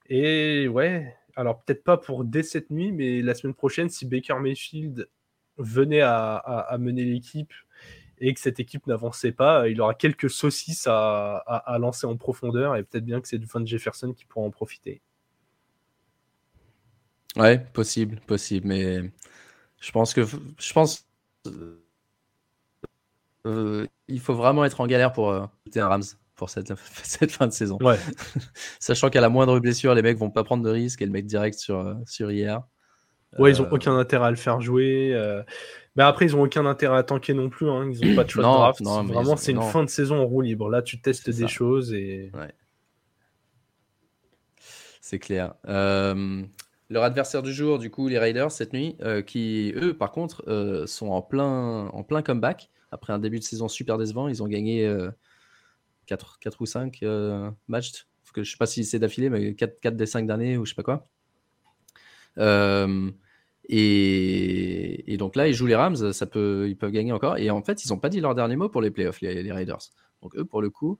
Et ouais, alors peut-être pas pour dès cette nuit, mais la semaine prochaine, si Baker Mayfield venait à, à, mener l'équipe et que cette équipe n'avançait pas, il aura quelques saucisses à, à lancer en profondeur et peut-être bien que c'est Van Jefferson qui pourra en profiter. Ouais, possible, possible, mais je pense que je pense euh, il faut vraiment être en galère pour euh, un Rams pour cette, cette, fin de saison. Ouais. Sachant qu'à la moindre blessure, les mecs vont pas prendre de risques et le mec direct sur, euh, sur hier. Ouais, ils ont aucun intérêt à le faire jouer. Mais après, ils ont aucun intérêt à tanker non plus. Hein. Ils ont pas de choix de draft. Vraiment, c'est une fin de saison en roue libre. Là, tu testes des choses et. Ouais. C'est clair. Euh, leur adversaire du jour, du coup, les Raiders cette nuit, euh, qui eux, par contre, euh, sont en plein, en plein comeback. Après un début de saison super décevant, ils ont gagné 4, euh, 4 ou 5 matchs. Que, je sais pas si c'est d'affilée, mais 4, 4, des 5 derniers ou je sais pas quoi. Et, donc là, ils jouent les Rams, ça peut, ils peuvent gagner encore. Et en fait, ils n'ont pas dit leur dernier mot pour les playoffs, les, Raiders. Donc eux, pour le coup,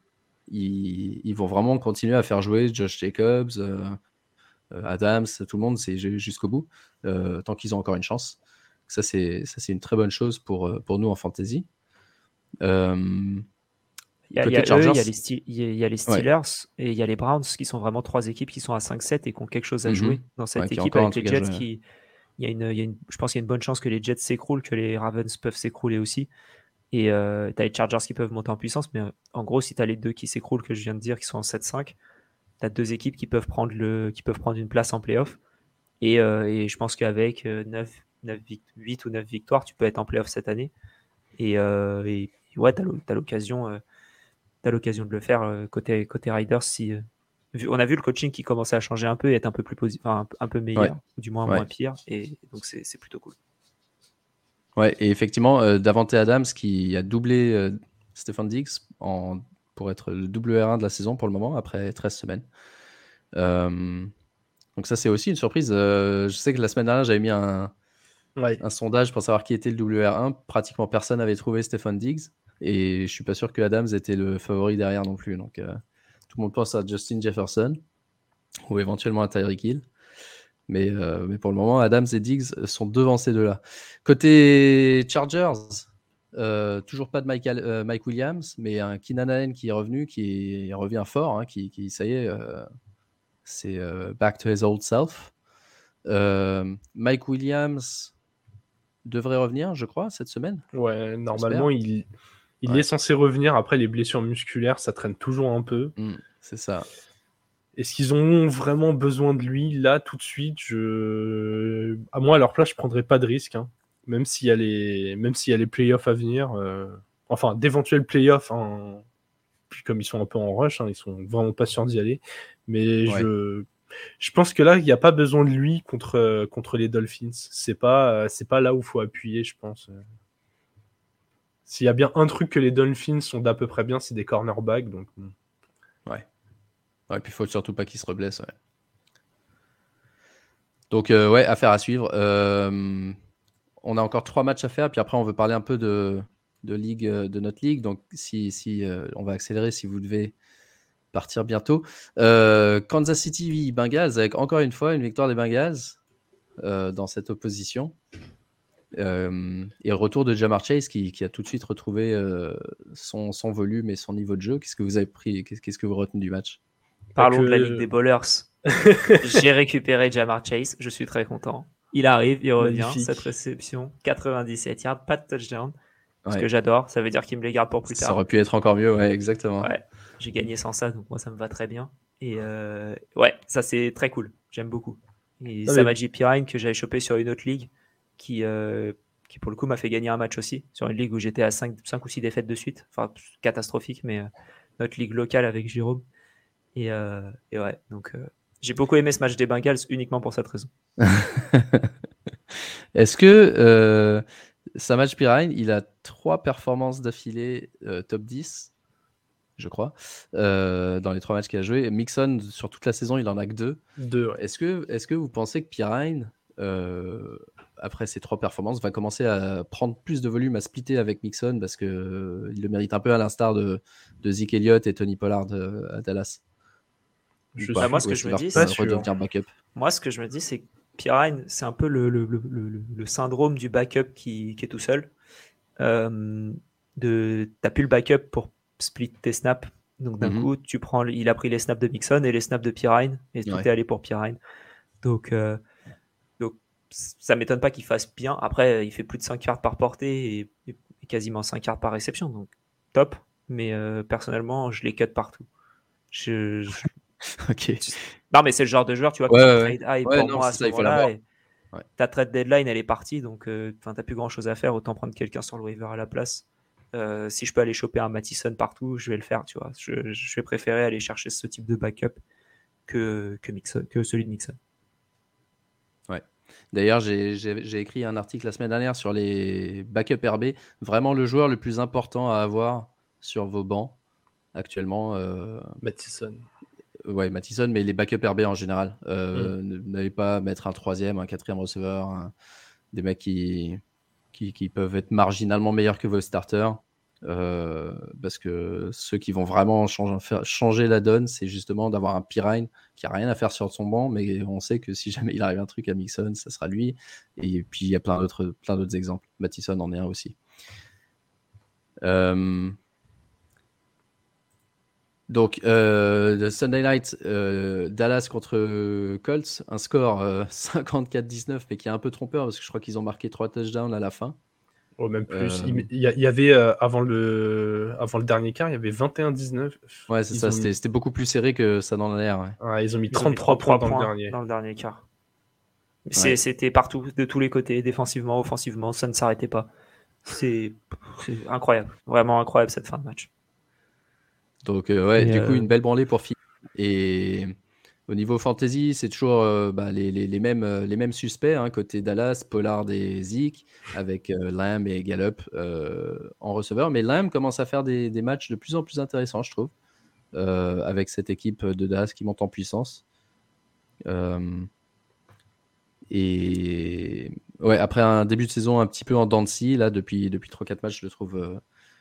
ils, vont vraiment continuer à faire jouer Josh Jacobs, euh, Adams, tout le monde, c'est jusqu'au bout, euh, tant qu'ils ont encore une chance. Ça, c'est une très bonne chose pour, euh, pour nous en fantasy. Il y, a, les Steelers et il y a les Browns qui sont vraiment trois équipes qui sont à 5-7 et qui ont quelque chose à mhm. jouer dans cette équipe avec les Jets qui. Il y, a une, il y a une, je pense qu'il y a une bonne chance que les Jets s'écroulent, que les Ravens peuvent s'écrouler aussi. Et tu as les Chargers qui peuvent monter en puissance, mais en gros, si tu as les deux qui s'écroulent, que je viens de dire, qui sont en 7-5, tu as deux équipes qui peuvent prendre, le, qui peuvent prendre une place en playoff. Et, euh, et je pense qu'avec 9, 9, 8 ou 9 victoires, tu peux être en playoff cette année. Et, euh, et ouais, tu as l'occasion euh, l'occasion de le faire côté, côté Riders. Si, on a vu le coaching qui commençait à changer un peu et être un peu, plus un, un, peu meilleur, ou du moins moins pire. Et donc, c'est plutôt cool. Ouais, et effectivement, Davante Adams qui a doublé Stephen Diggs en pour être le WR1 de la saison pour le moment, après 13 semaines. Euh, donc ça, c'est aussi une surprise. Euh, je sais que la semaine dernière, j'avais mis un, un sondage pour savoir qui était le WR1. Pratiquement personne n'avait trouvé Stephen Diggs. Et je suis pas sûr que Adams était le favori derrière non plus. Donc euh, tout le monde pense à Justin Jefferson ou éventuellement à Tyreek Hill. Mais, mais pour le moment, Adams et Diggs sont devant ces deux-là. Côté Chargers, euh, toujours pas de euh, Mike Williams, mais un Keenan qui est revenu, qui revient fort, hein, qui, ça y est, euh, c'est back to his old self. Mike Williams devrait revenir, je crois, cette semaine. Ouais, normalement, il, il est censé revenir. Après, les blessures musculaires, ça traîne toujours un peu. Mmh, c'est ça. Est-ce qu'ils ont vraiment besoin de lui là tout de suite? Je... À moi, à leur place, je prendrais pas de risque. Hein même s'il y a les, même s'il y a les playoffs à venir, euh, enfin d'éventuels playoffs en, puis comme ils sont un peu en rush, hein, ils sont vraiment pas sûrs d'y aller. Mais je, je pense que là, il n'y a pas besoin de lui contre, contre les Dolphins. C'est pas, c'est pas là où il faut appuyer, je pense. S'il y a bien un truc que les Dolphins sont d'à peu près bien, c'est des cornerbacks. Donc... Ouais. Ouais, puis il faut surtout pas qu'ils se reblessent. Donc, euh, ouais, affaire à suivre. Euh, on a encore trois matchs à faire, puis après, on veut parler un peu de, de ligue, euh, de notre ligue. Donc, si, si on va accélérer si vous devez partir bientôt. Kansas City Bengals, avec encore une fois une victoire des Bengals dans cette opposition. Euh, et le retour de Jamar Chase qui, a tout de suite retrouvé euh, son, volume et son niveau de jeu. Qu'est-ce que vous avez pris Qu'est-ce que vous retenez du match? Parlons de la Ligue des Bowlers. J'ai récupéré Jamar Chase, je suis très content. Il arrive, il revient, cette réception, 97 yards, pas de touchdown. Ce que j'adore, ça veut dire qu'il me les garde pour plus tard. Ça aurait pu être encore mieux, ouais, exactement. J'ai gagné sans ça, donc moi ça me va très bien. Et euh, ouais, ça c'est très cool, j'aime beaucoup. Et Samaji Pirine que j'avais chopé sur une autre ligue, qui, euh, qui pour le coup m'a fait gagner un match aussi sur une ligue où j'étais à 5, 5 ou 6 défaites de suite. Enfin, catastrophique, mais euh, notre ligue locale avec Jérôme. Et, euh, et ouais, donc j'ai beaucoup aimé ce match des Bengals uniquement pour cette raison. Est-ce que sa match Pirine, il a trois performances d'affilée top 10 je crois, dans les trois matchs qu'il a joué? Mixon, sur toute la saison, il en a que deux. Deux. Est-ce que, est que vous pensez que Pirine, après ces trois performances, va commencer à prendre plus de volume, à splitter avec Mixon parce qu'il euh, il le mérite un peu à l'instar de, de, Zeke Elliott et Tony Pollard euh, à Dallas? Moi, ce que je me dis, c'est moi, ce que je me dis, c'est Pirine, c'est un peu le, le, le, syndrome du backup qui, qui est tout seul. Euh, de, t'as plus le backup pour split tes snaps. Donc d'un mhm. coup, tu prends, il a pris les snaps de Mixon et les snaps de Pirine et tout est allé pour Pirine. Donc euh, ça m'étonne pas qu'il fasse bien. Après, il fait plus de 5 cartes par portée et, quasiment 5 cartes par réception. Donc, top. Mais euh, personnellement, je les cut partout. Je, ok. Non, mais c'est le genre de joueur, tu vois, ouais, trade high pour moi à ce moment-là. Ta trade deadline, elle est partie. Donc, euh, tu n'as plus grand chose à faire. Autant prendre quelqu'un sur le waiver à la place. Euh, si je peux aller choper un Mattison partout, je vais le faire. Tu vois. Je, je vais préférer aller chercher ce type de backup que, que, Mixon, que celui de Mixon. D'ailleurs, j'ai écrit un article la semaine dernière sur les backups RB. Vraiment le joueur le plus important à avoir sur vos bancs actuellement. Euh... Mattison. Ouais, Mattison, mais les backups RB en général. Euh, mm. N'allez pas mettre un troisième, un quatrième receveur, des mecs qui, qui, qui, peuvent être marginalement meilleurs que vos starters. Euh, parce que ceux qui vont vraiment changer, faire, changer la donne, c'est justement d'avoir un Pirine qui a rien à faire sur son banc, mais on sait que si jamais il arrive un truc à Mixon, ça sera lui. Et puis il y a plein d'autres, plein d'autres exemples. Mattison en est un aussi. Euh, donc, euh, Sunday Night, Dallas contre Colts, un score 54-19, mais qui est un peu trompeur parce que je crois qu'ils ont marqué trois touchdowns à la fin. Oh, même plus. Il, euh. y, avait, euh, avant, le, avant le dernier quart, il y avait 21-19. Ouais, c'est ça. C'était beaucoup plus serré que ça dans l'air. Ouais. ils ont mis 33, points, dans, le dernier. dans le dernier quart. C'était partout, de tous les côtés, défensivement, offensivement, ça ne s'arrêtait pas. C'est incroyable, vraiment incroyable cette fin de match. Donc, euh, ouais, du coup, une belle branlée pour finir. Et au niveau fantasy, c'est toujours euh, bah, les, les, mêmes, euh, les mêmes suspects, hein, côté Dallas, Pollard et Zeke, avec euh, Lamb et Gallup en receveur. Mais Lamb commence à faire des, des, matchs de plus en plus intéressants, je trouve, avec cette équipe de Dallas qui monte en puissance. et ouais, après un début de saison un petit peu en dents là, depuis, depuis 3-4 matchs, je le, trouve,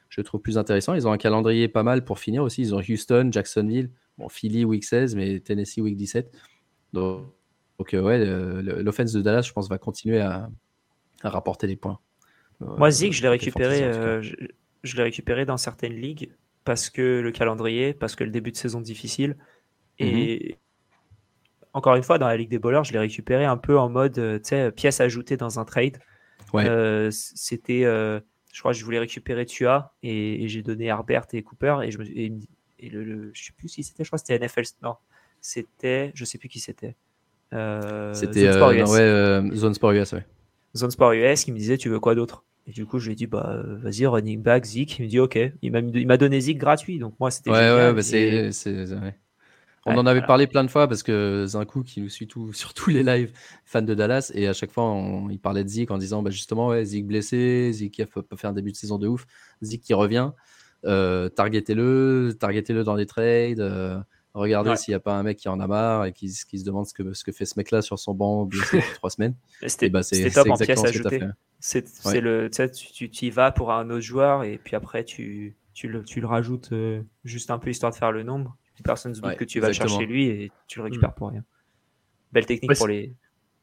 je trouve plus intéressant. Ils ont un calendrier pas mal pour finir aussi. Ils ont Houston, Jacksonville. Bon, Philly week 16, mais Tennessee week 17. Donc, euh, ouais, l'offense de Dallas, je pense, va continuer à, rapporter des points. Euh, Moi, Zig, je l'ai récupéré, euh, je, l'ai récupéré dans certaines ligues parce que le calendrier, parce que le début de saison difficile. Et mhm. encore une fois, dans la Ligue des Bowlers, je l'ai récupéré un peu en mode pièce ajoutée dans un trade. C'était, je crois que je voulais récupérer Tua et, j'ai donné Herbert et Cooper et je me, et et le, je sais plus si c'était, je crois que c'était NFL. Non, c'était, je sais plus qui c'était. Euh, c'était Zone Sport US. Euh, ouais, Zone Sport US, ouais. Zone Sport US qui me disait tu veux quoi d'autre? Et du coup, je lui ai dit, bah, vas-y, running back, Zik. Il me dit, ok. Il m'a donné Zik gratuit. Donc, moi, c'était. Ouais, ouais, bah, c'est. On en avait parlé plein de fois parce que Zinkou, qui nous suit tout, sur tous les lives, fan de Dallas, et à chaque fois, on, il parlait de Zik en disant bah, justement, ouais, Zik blessé, Zik qui a pas fait un début de saison de ouf, Zik qui revient, euh, targetez-le, targetez-le dans les trades. Euh, regardez s'il n'y a pas un mec qui en a marre et qui, qui se demande ce que, ce que fait ce mec-là sur son banc blessé trois semaines. C'était bah, top en pièce ajoutée. C'est le, tu, tu y vas pour un autre joueur et puis après tu, tu, le, tu le rajoutes euh, juste un peu histoire de faire le nombre. Personne ne se doute que tu vas chercher lui et tu le récupères mm. pour rien. Belle technique pour, les,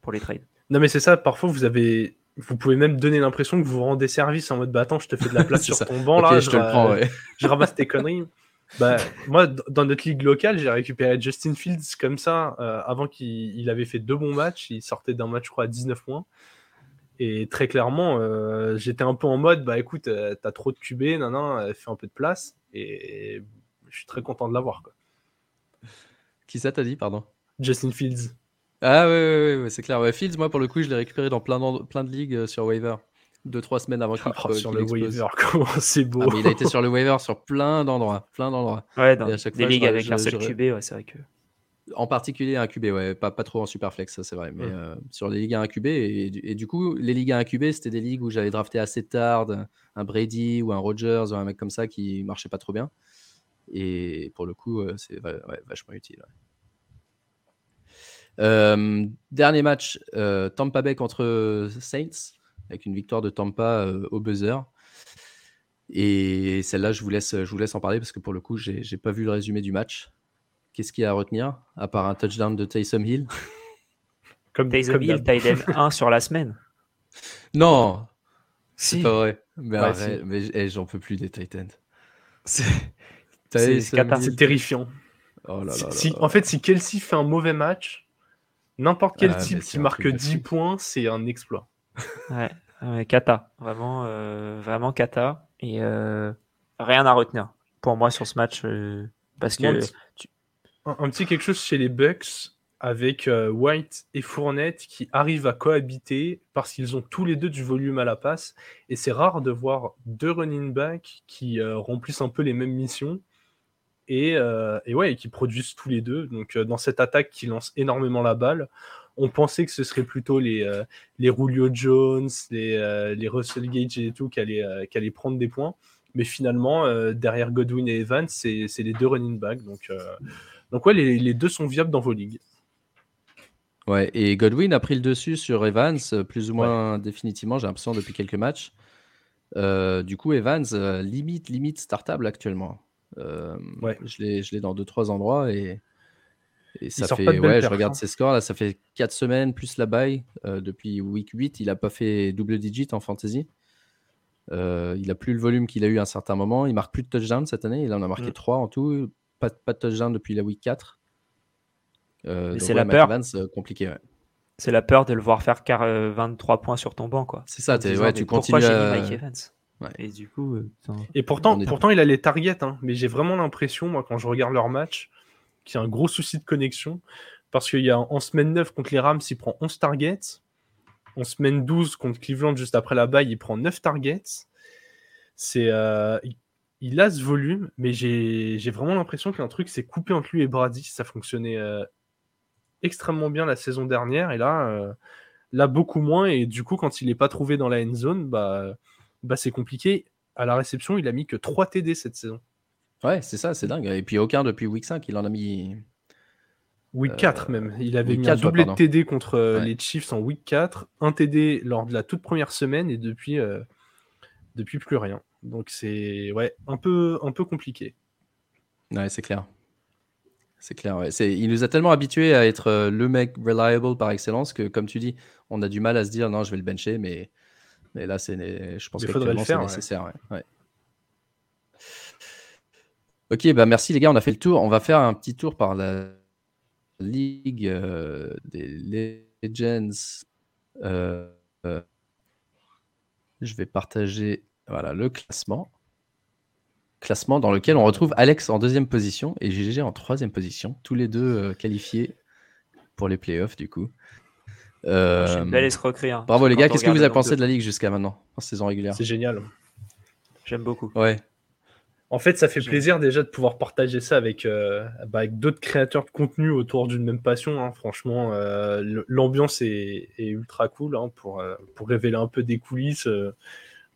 pour les trades. Non mais c'est ça, parfois vous avez vous pouvez même donner l'impression que vous rendez service en mode bah attends, je te fais de la place sur ton banc là, je, te le prends, ouais. je ramasse tes conneries. Bah, moi, dans notre ligue locale, j'ai récupéré Justin Fields comme ça, euh, avant qu'il avait fait deux bons matchs. Il sortait d'un match, je crois, à 19 points. Et très clairement, euh, j'étais un peu en mode, bah écoute, euh, t'as trop de QB, non, non, fais un peu de place. Et je suis très content de l'avoir. Qui ça t'a dit, pardon Justin Fields. Ah ouais, ouais, c'est clair. Fields, moi, pour le coup, je l'ai récupéré dans plein, plein de ligues sur Waiver. Deux, trois semaines avant qu'il oh, Sur le waiver, comment c'est beau. Ah, il a été sur le waiver sur plein d'endroits. Plein d'endroits. Ouais, dans des ligues avec un seul QB, ouais, c'est vrai que. En particulier un QB, ouais, pas, pas trop en superflex, ça c'est vrai, mais euh, sur les ligues à 1 QB. Et, du coup, les ligues à 1 QB, c'était des ligues où j'avais drafté assez tard un Brady ou un Rogers ou un mec comme ça qui marchait pas trop bien. Et pour le coup, euh, c'est vachement utile. Euh, dernier match, Tampa Bay contre Saints avec une victoire de Tampa euh, au buzzer. Et celle-là, je, vous laisse, je vous laisse en parler parce que pour le coup, j'ai n'ai pas vu le résumé du match. Qu'est-ce qu'il y a à retenir, à part un touchdown de Taysom Hill? Comme Taysom Hill, Taysom 1 sur la semaine. Non, c'est pas vrai. Mais, eh, j'en peux plus des Titans. C'est terrifiant. Oh en fait, si Kelsey fait un mauvais match, n'importe quel ah, type qui marque 10 points, c'est un exploit. Ouais, kata, vraiment, euh, vraiment kata. Et euh, rien à retenir pour moi sur ce match euh, parce que un, petit quelque chose chez les Bucks avec White et Fournette qui arrivent à cohabiter parce qu'ils ont tous les deux du volume à la passe. Et c'est rare de voir deux running backs qui remplissent un peu les mêmes missions et, et ouais qui produisent tous les deux donc dans cette attaque qui lance énormément la balle on pensait que ce serait plutôt les, euh, les Julio Jones, les, euh, les Russell Gage et tout qui allaient, euh, prendre des points. Mais finalement, derrière Godwin et Evans, c'est les deux running backs. Donc, donc ouais, les, deux sont viables dans vos ligues. Ouais, et Godwin a pris le dessus sur Evans, plus ou moins définitivement, j'ai l'impression, depuis quelques matchs. du coup, Evans, limite, limite startable actuellement. Ouais. Je l'ai dans deux, trois endroits et et ça fait, ouais, je regarde hein. ses scores, là, ça fait 4 semaines plus la baille. Euh, depuis week 8, il n'a pas fait double digit en fantasy. Euh, il a plus le volume qu'il a eu à un certain moment. Il marque plus de touchdowns cette année. Il en a marqué 3 mm. en tout. Pas, pas de touchdown depuis la week 4. Euh, c'est la peur. compliqué, C'est la peur de le voir faire 23 points sur ton banc, quoi. C'est ça, tu continues à... Mike Evans? Et du coup, et pourtant, pourtant, il a les targets, hein. mais j'ai vraiment l'impression, moi, quand je regarde leur match, qui a un gros souci de connexion. Parce qu'il y a en semaine 9 contre les Rams, il prend 11 targets. En semaine 12 contre Cleveland, juste après la baille, il prend 9 targets. C'est, euh, il, a ce volume, mais j'ai, vraiment l'impression qu'un truc s'est coupé entre lui et Brady. Ça fonctionnait euh, extrêmement bien la saison dernière. Et là, euh, là, beaucoup moins. Et du coup, quand il n'est pas trouvé dans la end zone, bah, bah, c'est compliqué. À la réception, il a mis que 3 TD cette saison. Ouais, c'est ça, c'est dingue. Et puis aucun depuis week 5, il en a mis. Week 4 euh, même. Il avait mis un doublé de TD contre euh, les Chiefs en week 4, un TD lors de la toute première semaine et depuis, euh, depuis plus rien. Donc c'est ouais, un peu, un peu compliqué. Ouais, c'est clair. C'est clair. Ouais. Il nous a tellement habitués à être le mec reliable par excellence que, comme tu dis, on a du mal à se dire non, je vais le bencher, mais, mais là, c'est, je pense que c'est nécessaire. Ouais. Ok, bah merci les gars, on a fait le tour. On va faire un petit tour par la Ligue euh, des Legends. Euh, euh, je vais partager voilà, le classement. Classement dans lequel on retrouve Alex en deuxième position et GG en troisième position, tous les deux qualifiés pour les playoffs du coup. Euh, une belle escroquerie. Hein. Bravo les gars, qu'est-ce que vous avez pensé de la ligue jusqu'à maintenant, en saison régulière? C'est génial. J'aime beaucoup. Ouais. En fait, ça fait plaisir déjà de pouvoir partager ça avec, euh, bah, avec d'autres créateurs de contenu autour d'une même passion. Hein. Franchement, euh, l'ambiance est, ultra cool hein, pour, euh, pour révéler un peu des coulisses.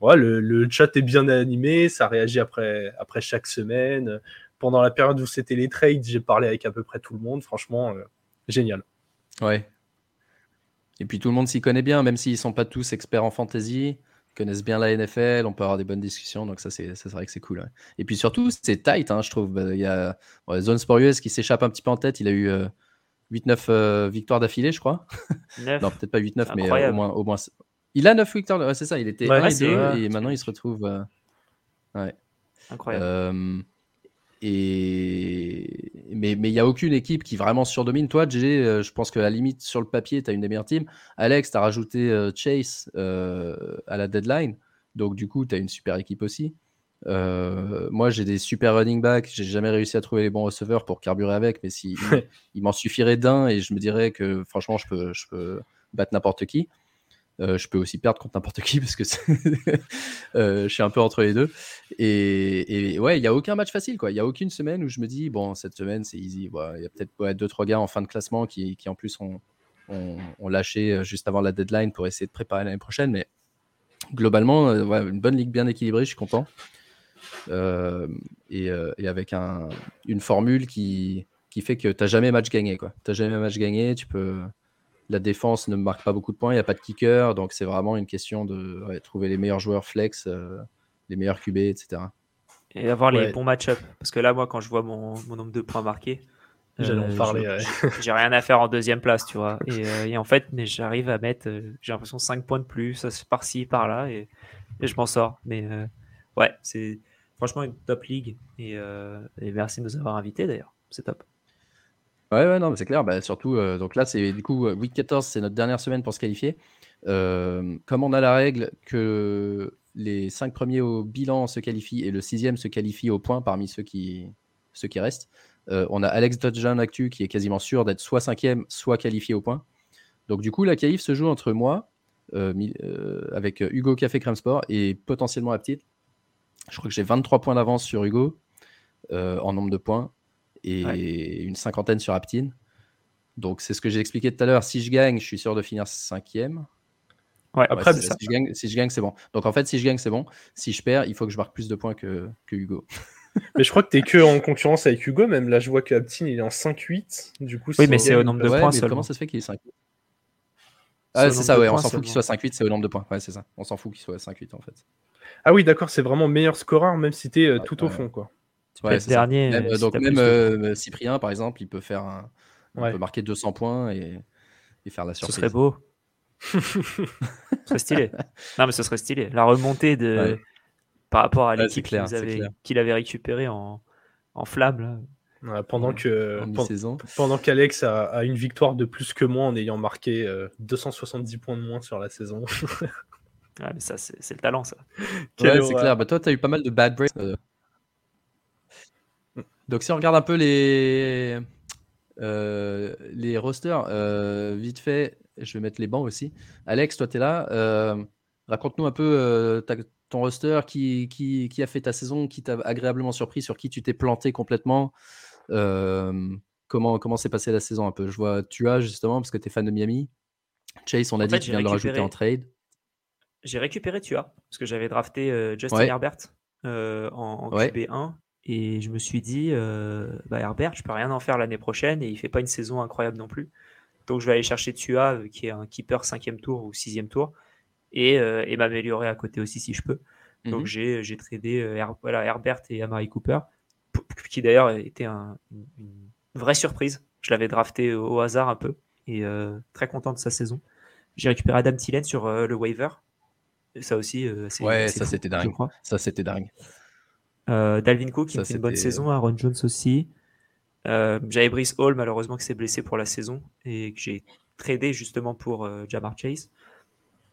Ouais, le, le, chat est bien animé, ça réagit après, après chaque semaine. Pendant la période où c'était les trades, j'ai parlé avec à peu près tout le monde. Franchement, génial. Ouais. Et puis tout le monde s'y connaît bien, même s'ils sont pas tous experts en fantasy connaissent bien la NFL, on peut avoir des bonnes discussions, donc ça c'est vrai que c'est cool. Et puis surtout, c'est tight, hein, je trouve. Bah, il y a bon, Zone Sport qui s'échappe un petit peu en tête, il a eu 8-9 euh, euh, victoires d'affilée, je crois. non, peut-être pas 8-9, mais euh, au, moins, au moins. Il a 9 victoires, ouais, c'est ça, il était 1 et 2, et maintenant il se retrouve. Ouais. Incroyable. Et... Mais il n'y a aucune équipe qui vraiment surdomine. Toi, GG, euh, je pense que la limite, sur le papier, tu as une des meilleures teams. Alex, tu as rajouté euh, Chase euh, à la deadline. Donc, du coup, tu as une super équipe aussi. moi, j'ai des super running backs. J'ai jamais réussi à trouver les bons receveurs pour carburer avec. Mais si, il, m'en suffirait d'un et je me dirais que franchement, je peux, je peux battre n'importe qui. Euh, je peux aussi perdre contre n'importe qui parce que euh, je suis un peu entre les deux. Et, ouais, il n'y a aucun match facile. quoi. Il n'y a aucune semaine où je me dis, bon, cette semaine, c'est easy. Il y a peut-être ouais, deux, trois gars en fin de classement qui, qui en plus ont, lâché euh, juste avant la deadline pour essayer de préparer l'année prochaine. Mais globalement, une bonne ligue bien équilibrée, je suis content. et, avec un, une formule qui, qui fait que tu n'as jamais match gagné. Tu n'as jamais match gagné, tu peux la défense ne marque pas beaucoup de points, il n'y a pas de kicker, donc c'est vraiment une question de trouver les meilleurs joueurs flex, euh, les meilleurs QB, etc. Et avoir les bons match-up. Parce que là, moi, quand je vois mon, nombre de points marqués, euh, parler. J'ai rien à faire en deuxième place, tu vois. Et, euh, en fait, mais j'arrive à mettre, j'ai l'impression, 5 points de plus, par-ci, par-là, et, je m'en sors. Mais ouais, c'est franchement une top league. Et, et merci de nous avoir invités d'ailleurs. C'est top. Ouais, ouais, non, c'est clair. Bah, surtout, euh, donc là, c'est du coup, euh, week 14, c'est notre dernière semaine pour se qualifier. Euh, comme on a la règle que les cinq premiers au bilan se qualifient et le sixième se qualifie au point parmi ceux qui, ceux qui restent, on a Alex Dodgeon Actu qui est quasiment sûr d'être soit cinquième, soit qualifié au point. Donc du coup, la qualif se joue entre moi, avec Hugo Café Crème Sport et potentiellement Aptite. Je crois que j'ai 23 points d'avance sur Hugo en nombre de points et une cinquantaine sur Aptine. Donc c'est ce que j'ai expliqué tout à l'heure. Si je gagne, je suis sûr de finir cinquième. Ouais, après, si, je gagne, si je gagne, c'est bon. Donc en fait, si je gagne, c'est bon. Si je perds, il faut que je marque plus de points que, que Hugo. mais je crois que tu es que en concurrence avec Hugo, même là je vois que Aptine il est en 5-8. Du coup, oui, mais c'est au nombre de points. Mais comment ça se fait qu'il est 5 Ah, c'est ça, ouais, on s'en fout qu'il soit 5-8, c'est au nombre de points. Ouais, c'est ça. On s'en fout qu'il soit 5-8 en fait. Ah oui, d'accord, c'est vraiment meilleur scoreur, même si tu es euh, tout au fond, quoi dernier. Euh, donc même euh, Cyprien, par exemple, il peut faire un, peut marquer 200 points et, faire la surprise. Ce serait beau. ce serait stylé. Non, mais ce serait stylé. La remontée de par rapport à l'équipe qu'il avait, récupéré en, en flamme. pendant que pendant qu'Alex a, une victoire de plus que moi en ayant marqué 270 euh, points de moins sur la saison. mais ça, c'est le talent, ça. Ouais, c'est clair. Bah, toi, tu as eu pas mal de bad breaks. Donc si on regarde un peu les, euh, les rosters, euh, vite fait, je vais mettre les bancs aussi. Alex, toi tu es là. Euh, raconte-nous un peu ton roster, qui, qui, qui, a fait ta saison, qui t'a agréablement surpris, sur qui tu t'es planté complètement. comment comment s'est passée la saison un peu? Je vois tu as justement, parce que tu es fan de Miami. Chase, on a dit, tu viens de le rajouter en trade. J'ai récupéré Tua, parce que j'avais drafté Justin Herbert en, en QB1 et je me suis dit, euh, bah Herbert, je peux rien en faire l'année prochaine et il fait pas une saison incroyable non plus. Donc je vais aller chercher Tua, euh, qui est un keeper cinquième tour ou sixième tour, et, euh, et m'améliorer à côté aussi si je peux. Donc mhm. j'ai, j'ai tradé voilà, Herbert et Amari Cooper, qui d'ailleurs était un, une vraie surprise. Je l'avais drafté au, hasard un peu et très content de sa saison. J'ai récupéré Adam Thielen sur le waiver. ça aussi, c'est, ouais, ça c'était dingue. Ça c'était dingue. Euh, Dalvin Cook qui a fait une bonne saison, Aaron Jones aussi. Euh, J'avais Brice Hall malheureusement qui s'est blessé pour la saison et que j'ai tradé justement pour euh, Jamar Chase.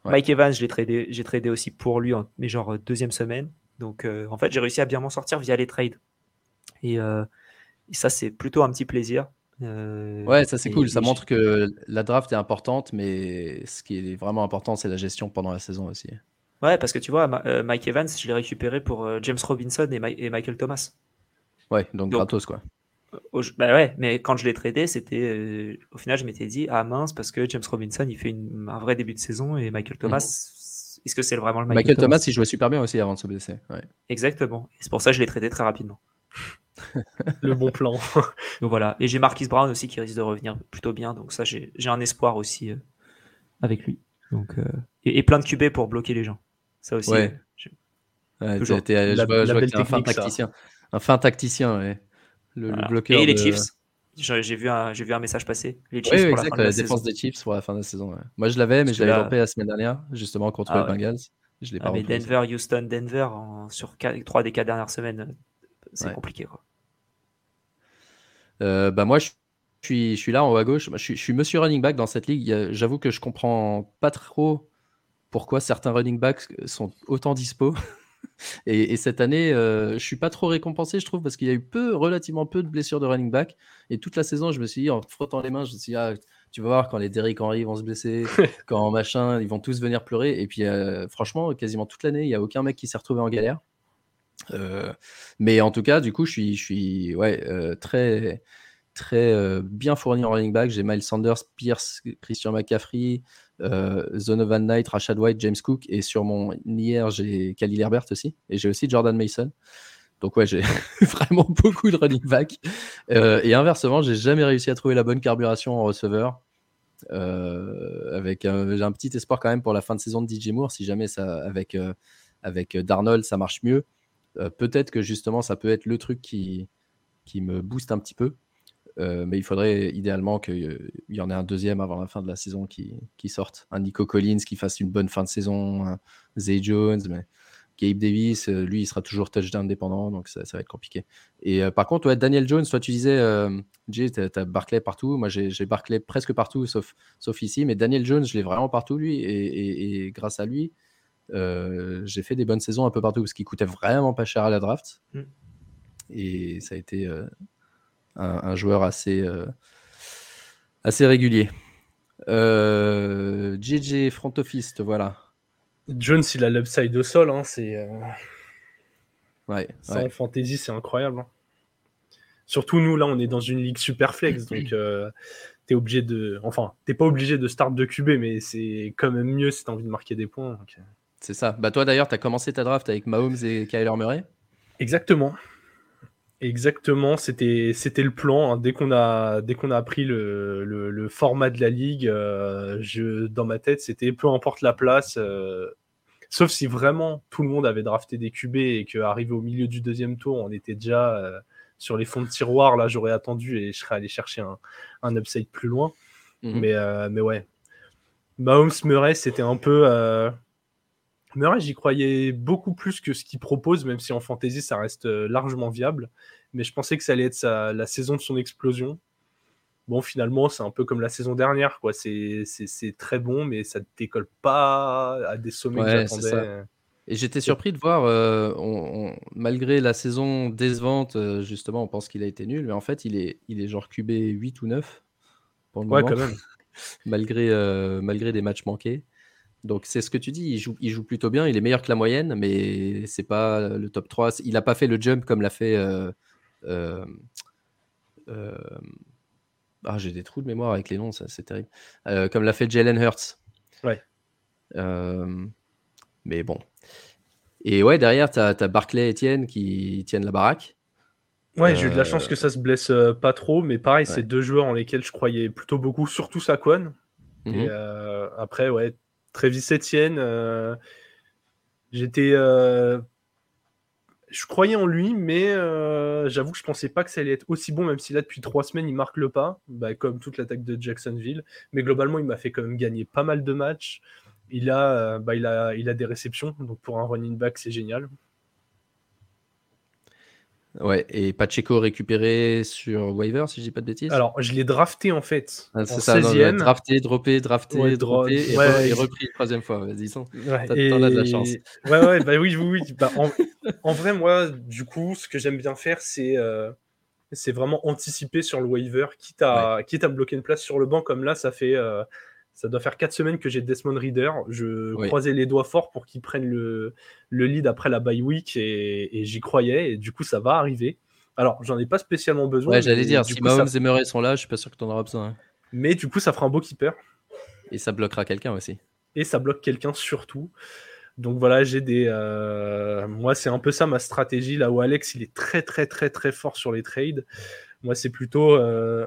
Mike Evans, j'ai tradé, j'ai tradé aussi pour lui, en, mais genre deuxième semaine. Donc en fait, j'ai réussi à bien m'en sortir via les trades. Et, ça, c'est plutôt un petit plaisir. ouais, ça c'est cool. Ça montre que la draft est importante, mais ce qui est vraiment important, c'est la gestion pendant la saison aussi. Ouais, parce que tu vois, Mike Evans, je l'ai récupéré pour James Robinson et, Michael Thomas. Ouais, donc, gratos quoi. bah ouais, mais quand je l'ai tradé, c'était. au final, je m'étais dit, ah mince, parce que James Robinson, il fait un vrai début de saison et Michael Thomas, mhm. est-ce que c'est vraiment le Michael, Michael Thomas, il jouait super bien aussi avant de se blesser. Ouais. Exactement. C'est pour ça que je l'ai traité très rapidement. le bon plan. donc voilà. Et j'ai Marquis Brown aussi qui risque de revenir plutôt bien. Donc ça, j'ai un espoir aussi euh, avec lui. Donc, euh, et, plein de QB pour bloquer les gens. Ça aussi. Ouais. Toujours. Je vois, un fin tacticien. Un fin tacticien, ouais. Le, bloqueur et les Chiefs? J'ai vu, un, vu un message passer. Les Chiefs oui, pour exact, la, la défense des Chiefs pour la fin de la saison. Moi, je l'avais, mais je l'avais là... la semaine dernière, justement contre ah, les Bengals. Je l'ai ah, pas mais Denver, Houston, Denver, en, sur trois des quatre dernières semaines, c'est compliqué. Quoi. Euh, bah moi, je suis, je suis là en haut à gauche. Je suis, je suis monsieur running back dans cette ligue. J'avoue que je comprends pas trop pourquoi certains running backs sont autant dispo. Et, cette année, euh, je suis pas trop récompensé, je trouve, parce qu'il y a eu peu, relativement peu de blessures de running back. Et toute la saison, je me suis dit, en frottant les mains, je me suis dit, ah, tu vas voir quand les Derrick Henry vont se blesser, quand machin, ils vont tous venir pleurer. Et puis, euh, franchement, quasiment toute l'année, il n'y a aucun mec qui s'est retrouvé en galère. Euh, mais en tout cas, du coup, je suis, je suis ouais, très, très bien fourni en running back. J'ai Miles Sanders, Pierce, Christian McCaffrey, Zonovan Knight, Rashad White, James Cook. Et sur mon hier, j'ai Khalil Herbert aussi. Et j'ai aussi Jordan Mason. Donc ouais, j'ai vraiment beaucoup de running back. et inversement, j'ai jamais réussi à trouver la bonne carburation en receveur. avec j'ai un petit espoir quand même pour la fin de saison de DJ Moore, si jamais ça avec avec Darnold ça marche mieux. Euh, peut-être que justement, ça peut être le truc qui, qui me booste un petit peu. Euh, mais il faudrait idéalement qu'il y en ait un deuxième avant la fin de la saison qui, qui, sorte. Un Nico Collins qui fasse une bonne fin de saison, un Zay Jones, mais Gabe Davis, euh, lui, il sera toujours touchdown indépendant, donc ça, ça va être compliqué. Et par contre, ouais, Daniel Jones, toi, tu disais, Jay, tu as, Barclay partout. Moi, j'ai Barclay presque partout, sauf, sauf ici. Mais Daniel Jones, je l'ai vraiment partout, lui. et, grâce à lui, euh, j'ai fait des bonnes saisons un peu partout parce qu'il coûtait vraiment pas cher à la draft. Mm. Et ça a été euh, un, joueur assez, euh, assez régulier. JJ Front Office, voilà. Jones, il a l'upside au sol. Hein, c'est. Ouais, ça en fantasy, c'est incroyable. Hein. Surtout nous, là, on est dans une ligue super flex, donc t'es obligé de. Enfin, t'es pas obligé de start de QB, mais c'est quand même mieux si t'as envie de marquer des points. Donc... C'est ça. Bah toi d'ailleurs, tu as commencé ta draft avec Mahomes et Kyler Murray? Exactement. Exactement, c'était c'était le plan. Hein. Dès qu'on a dès qu'on a appris le, le, format de la ligue, euh, je, dans ma tête, c'était peu importe la place, euh, sauf si vraiment tout le monde avait drafté des QB et qu'arrivé au milieu du deuxième tour, on était déjà euh, sur les fonds de tiroir. Là, j'aurais attendu et je serais allé chercher un, un upside plus loin. Mhm. Mais mais ouais, Mahomes Murray, c'était un peu Murray, j'y croyais beaucoup plus que ce qu'il propose, même si en fantasy, ça reste euh, largement viable. Mais je pensais que ça allait être la saison de son explosion. Bon, finalement, c'est un peu comme la saison dernière. quoi. C'est très bon, mais ça ne décolle pas à des sommets que j'attendais. Et j'étais surpris de voir, euh, malgré la saison décevante, euh, justement, on pense qu'il a été nul, mais en fait, il est, il est genre QB 8 ou 9 pour le ouais, quand même. malgré, malgré des matchs manqués. Donc c'est ce que tu dis, il joue, il joue plutôt bien, il est meilleur que la moyenne, mais c'est pas le top 3. Il n'a pas fait le jump comme l'a fait. Euh, euh, euh, ah, j'ai des trous de mémoire avec les noms, c'est terrible. comme l'a fait Jalen Hurts. Ouais. mais bon. Et ouais, derrière, tu as, Barclay et Etienne qui tiennent la baraque. Ouais, j'ai eu de la chance que ça se blesse pas trop, mais pareil, c'est deux joueurs en lesquels je croyais plutôt beaucoup, surtout Saquon. Et mhm. après, ouais, Travis Etienne, euh, j'étais. Euh, je croyais en lui, mais euh, j'avoue que je pensais pas que ça allait être aussi bon, même si là, depuis trois semaines, il marque le pas, bah, comme toute l'attaque de Jacksonville. Mais globalement, il m'a fait quand même gagner pas mal de matchs. Il a, bah, il a des réceptions, donc pour un running back, c'est génial. Ouais, et Pacheco récupéré sur waiver, si je dis pas de bêtises? Alors, je l'ai drafté en fait. Ah, c'est ça, 16e. drafté, droppé, drafté, droppé, et, repris une troisième fois. Vas-y, t'en as de la chance. Ouais, ouais, bah oui, oui, oui. Bah, en, vrai, moi, du coup, ce que j'aime bien faire, c'est euh, c'est vraiment anticiper sur le waiver, quitte à, quitte à me bloquer une place sur le banc, comme là, ça fait. Euh, ça doit faire 4 semaines que j'ai Desmond Reader. Je croisais les doigts forts pour qu'il prenne le, le, lead après la bye week et, j'y croyais. Et du coup, ça va arriver. Alors, j'en ai pas spécialement besoin. Ouais, j'allais dire, si Mahomes et Murray sont là, je suis pas sûr que tu en auras besoin. Hein. Mais du coup, ça fera un beau keeper. Et ça bloquera quelqu'un aussi. Et ça bloque quelqu'un surtout. Donc voilà, j'ai des. Euh, moi, c'est un peu ça ma stratégie. Là où Alex, il est très, très, très, très fort sur les trades. Moi, c'est plutôt. Euh,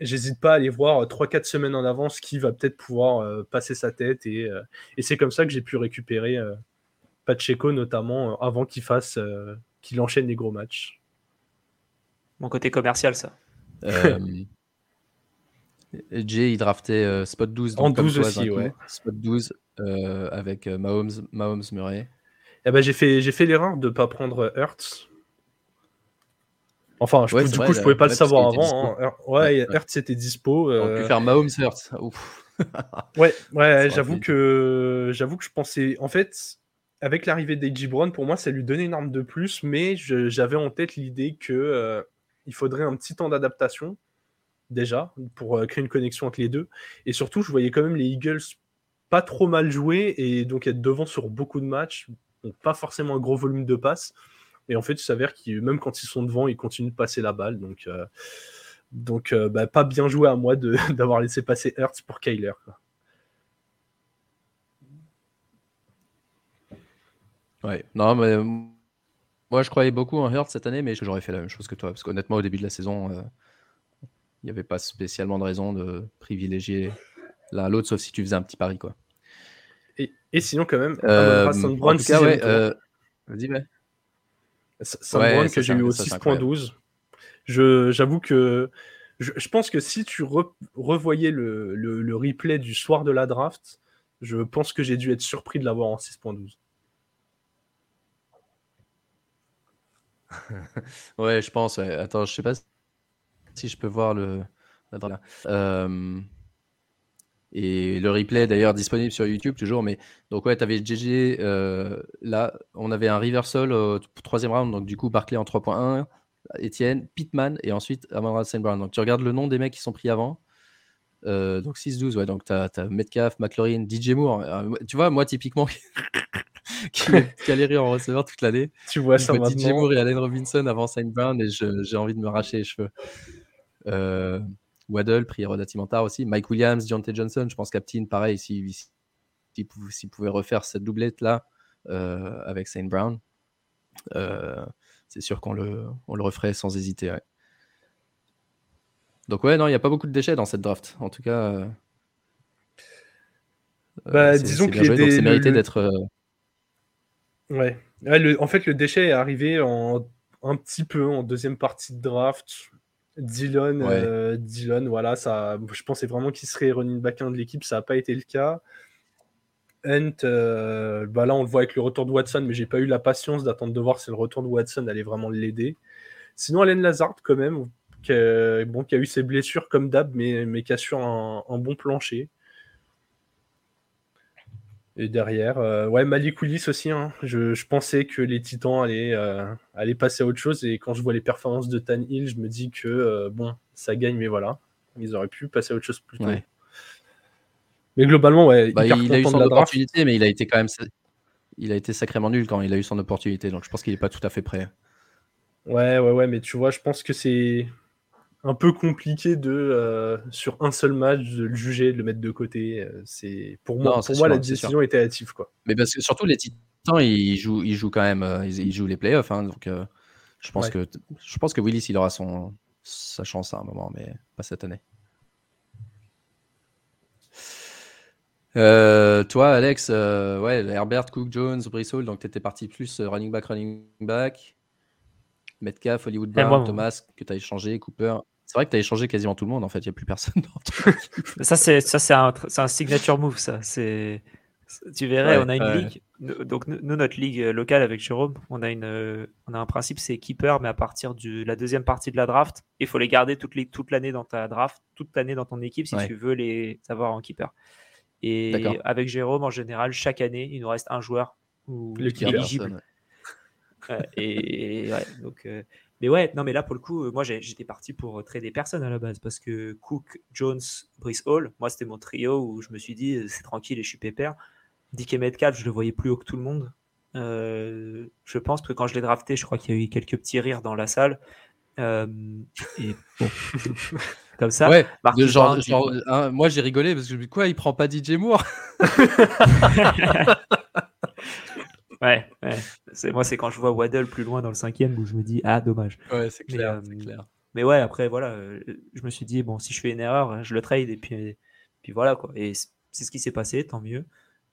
j'hésite pas à aller voir 3-4 semaines en avance qui va peut-être pouvoir euh, passer sa tête. Et, et c'est comme ça que j'ai pu récupérer Pacheco, notamment, avant qu'il fasse. qu'il enchaîne les gros matchs. Mon côté commercial, ça. Jay, il draftait Spot 12. en 12 aussi, ouais. Spot 12. Euh, avec euh, Mahomes, Mahomes Murray. Eh ben, j'ai fait, j'ai fait l'erreur de ne pas prendre Hertz. Enfin, je, du coup, je pouvais pas le savoir avant. Hein. Ouais, Hertz était dispo. On peut faire Mahomes Hertz. ouais, ouais j'avoue que, j'avoue que je pensais. En fait, avec l'arrivée d'A.J. Brown, pour moi, ça lui donnait une arme de plus, mais j'avais en tête l'idée que euh, il faudrait un petit temps d'adaptation déjà pour créer une connexion entre les deux. Et surtout, je voyais quand même les Eagles pas trop mal joué et donc être devant sur beaucoup de matchs, donc pas forcément un gros volume de passes. Et en fait, il s'avère que même quand ils sont devant, ils continuent de passer la balle. Donc, euh, donc euh, bah, pas bien joué à moi d'avoir laissé passer Hertz pour Kyler. Ouais, non, mais moi je croyais beaucoup en Hertz cette année, mais j'aurais fait la même chose que toi. Parce qu'honnêtement, au début de la saison, euh, il n'y avait pas spécialement de raison de privilégier l'un l'autre, sauf si tu faisais un petit pari. quoi. Et, sinon, quand même, euh, en tout cas, ouais, euh, Vas-y, ouais. Que j'ai eu au 6.12. J'avoue que je, pense que si tu revoyais le, le, replay du soir de la draft, je pense que j'ai dû être surpris de l'avoir en 6.12. ouais, je pense. Attends, je sais pas si je peux voir le. Euh... Et le replay d'ailleurs disponible sur YouTube toujours. Mais donc ouais, tu avais GG. Euh, là, on avait un reversal au troisième round. Donc du coup, Barclay en 3.1, Etienne, Pittman et ensuite Amon St. Brown. Donc tu regardes le nom des mecs qui sont pris avant. Euh, donc 6-12, ouais. Donc tu as, Metcalf, McLaurin, DJ Moore. Euh, tu vois, moi typiquement, qui, rire en receveur toute l'année. Tu vois ça DJ Moore et Allen Robinson avant St. Brown et j'ai envie de me racher les cheveux. Euh, Waddle, pris relativement tard aussi. Mike Williams, Deontay Johnson, je pense Captain, pareil, s'il si, pouvait refaire cette doublette-là euh, avec Saint Brown, euh, c'est sûr qu'on le, on le referait sans hésiter. Donc ouais, non, il n'y a pas beaucoup de déchets dans cette draft. En tout cas, euh, bah, disons que c'est mérité d'être... Ouais. en fait, le déchet est arrivé en, un petit peu en deuxième partie de draft. Dylan, euh, Dylan, voilà, ça, je pensais vraiment qu'il serait running back 1 de l'équipe, ça n'a pas été le cas. Hunt, euh, bah là on le voit avec le retour de Watson, mais j'ai pas eu la patience d'attendre de voir si le retour de Watson allait vraiment l'aider. Sinon, Allen Lazard, quand même, qui a, bon, qui a eu ses blessures comme d'hab, mais, mais qui assure un, un bon plancher. Et derrière, euh, ouais, Malik aussi. Hein. Je, pensais que les Titans euh, allaient, passer à autre chose. Et quand je vois les performances de Tan Hill, je me dis que euh, bon, ça gagne, mais voilà. Ils auraient pu passer à autre chose plus tôt. Mais globalement, ouais, bah, il a eu son opportunité, mais il a été quand même. Il a été sacrément nul quand il a eu son opportunité. Donc je pense qu'il n'est pas tout à fait prêt. Ouais, ouais, ouais, mais tu vois, je pense que c'est un peu compliqué de euh, sur un seul match de le juger, de le mettre de côté. Euh, c'est pour moi, pour moi la décision était hâtive quoi. Mais parce que surtout les Titans, ils jouent, ils jouent quand même, euh, ils, jouent les playoffs, hein, donc je pense que je pense que Willis il aura son sa chance à un moment, mais pas cette année. toi, Alex, ouais, Herbert, Cook, Jones, Brissol, donc tu étais parti plus running back, running back. Metcalf, Hollywood Brown, Thomas, que tu as échangé, Cooper. C'est vrai que tu as échangé quasiment tout le monde, en fait, il n'y a plus personne. ça, c'est, ça c'est, un, un, signature move, ça. C'est, tu verrais, on a une ligue. Donc, nous, notre ligue locale avec Jérôme, on a, une, on a un principe, c'est keeper, mais à partir de la deuxième partie de la draft, il faut les garder toute, les, toute l'année dans ta draft, toute l'année dans ton équipe si tu veux les avoir en keeper. Et avec Jérôme, en général, chaque année, il nous reste un joueur ou éligible et, donc, euh, mais ouais, non, mais là, pour le coup, moi, j'étais parti pour trader des personnes à la base parce que Cook, Jones, Brice Hall, moi, c'était mon trio où je me suis dit, c'est tranquille et je suis pépère. Dick et Metcalf, je le voyais plus haut que tout le monde. Euh, je pense que quand je l'ai drafté, je crois qu'il y a eu quelques petits rires dans la salle. Euh, et comme ça. Ouais, genre, hein, moi j'ai rigolé parce que je me dis quoi, il prend pas DJ Moore? Ouais, ouais. C'est, moi c'est quand je vois Waddle plus loin dans le cinquième où je me dis ah dommage. Ouais, c'est clair, mais, clair. Mais ouais, après voilà, je me suis dit bon si je fais une erreur, je le trade et puis, puis voilà quoi. Et c'est ce qui s'est passé, tant mieux.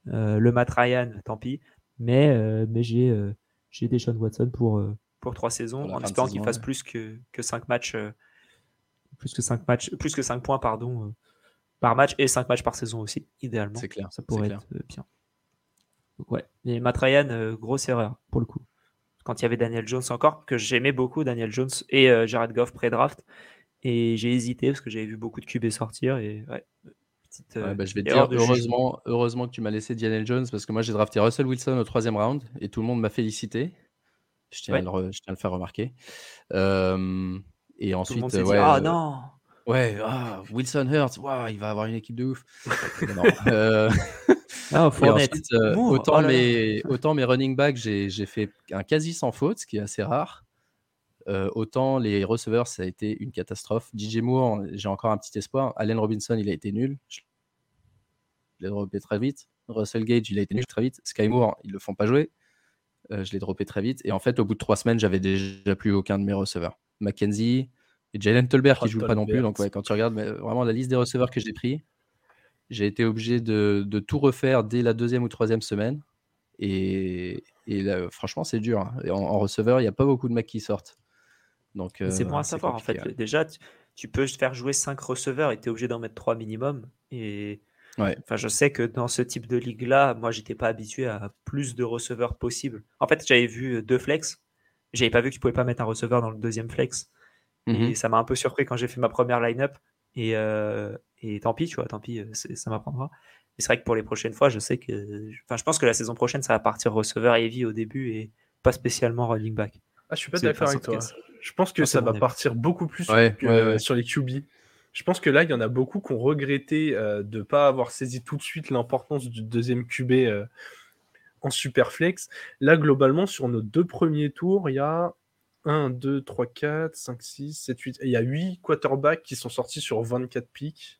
Euh, le Matt Ryan, tant pis. Mais, euh, mais j'ai, euh, j'ai Deshaun Watson pour, pour trois saisons, en espérant qu'il fasse plus que, que 5 matchs, plus que 5 matchs, plus que 5 points pardon, par match et 5 matchs par saison aussi, idéalement. C'est clair. Ça pourrait être bien. Ouais. Mais Matt Ryan, grosse erreur pour le coup. Quand il y avait Daniel Jones encore, que j'aimais beaucoup, Daniel Jones et Jared Goff pré-draft. Et j'ai hésité parce que j'avais vu beaucoup de QB sortir. Et ouais, euh, bah, je vais te dire, heureusement, heureusement que tu m'as laissé Daniel Jones parce que moi j'ai drafté Russell Wilson au troisième round et tout le monde m'a félicité. Je tiens, à, le, je tiens, à le, faire remarquer. Euh, et ensuite, ouais, ah non! Ouais, ah, Wilson Hurts, wow, il va avoir une équipe de ouf. euh... ah, ensuite, euh, autant, oh mes, autant mes running backs, j'ai fait un quasi sans faute, ce qui est assez rare. Euh, autant les receveurs, ça a été une catastrophe. DJ Moore, j'ai encore un petit espoir. Allen Robinson, il a été nul. Je l'ai droppé très vite. Russell Gage, il a été nul très vite. Sky Moore, ils le font pas jouer. Euh, je l'ai droppé très vite. Et en fait, au bout de trois semaines, j'avais déjà plus aucun de mes receveurs. Mackenzie et Jalen Tolbert qui ne joue pas non plus. Donc, ouais, quand tu regardes mais vraiment la liste des receveurs que j'ai pris, j'ai été obligé de, tout refaire dès la deuxième ou troisième semaine. Et, franchement, c'est dur. Hein. en, en, receveur, il n'y a pas beaucoup de mecs qui sortent c'est bon à savoir en fait. Déjà, tu, peux faire jouer 5 receveurs et tu es obligé d'en mettre 3 minimum. Et enfin, je sais que dans ce type de ligue-là, moi, j'étais pas habitué à plus de receveurs possibles. En fait, j'avais vu deux flex. J'avais pas vu que tu pouvais pas mettre un receveur dans le deuxième flex. Et mmh ça m'a un peu surpris quand j'ai fait ma première line-up. Et, et tant pis, tu vois, tant pis, ça m'apprendra. Mais c'est vrai que pour les prochaines fois, je sais que. Enfin, je pense que la saison prochaine, ça va partir receveur heavy au début et pas spécialement running back. Ah, je suis pas d'accord avec toi. Je pense que ça va partir beaucoup plus sur les QB. Je pense que là, il y en a beaucoup qui ont regretté euh, de ne pas avoir saisi tout de suite l'importance du deuxième QB euh, en super flex. Là, globalement, sur nos deux premiers tours, il y a 1, 2, 3, 4, 5, 6, 7, 8. Il y a 8 quarterbacks qui sont sortis sur 24 pics.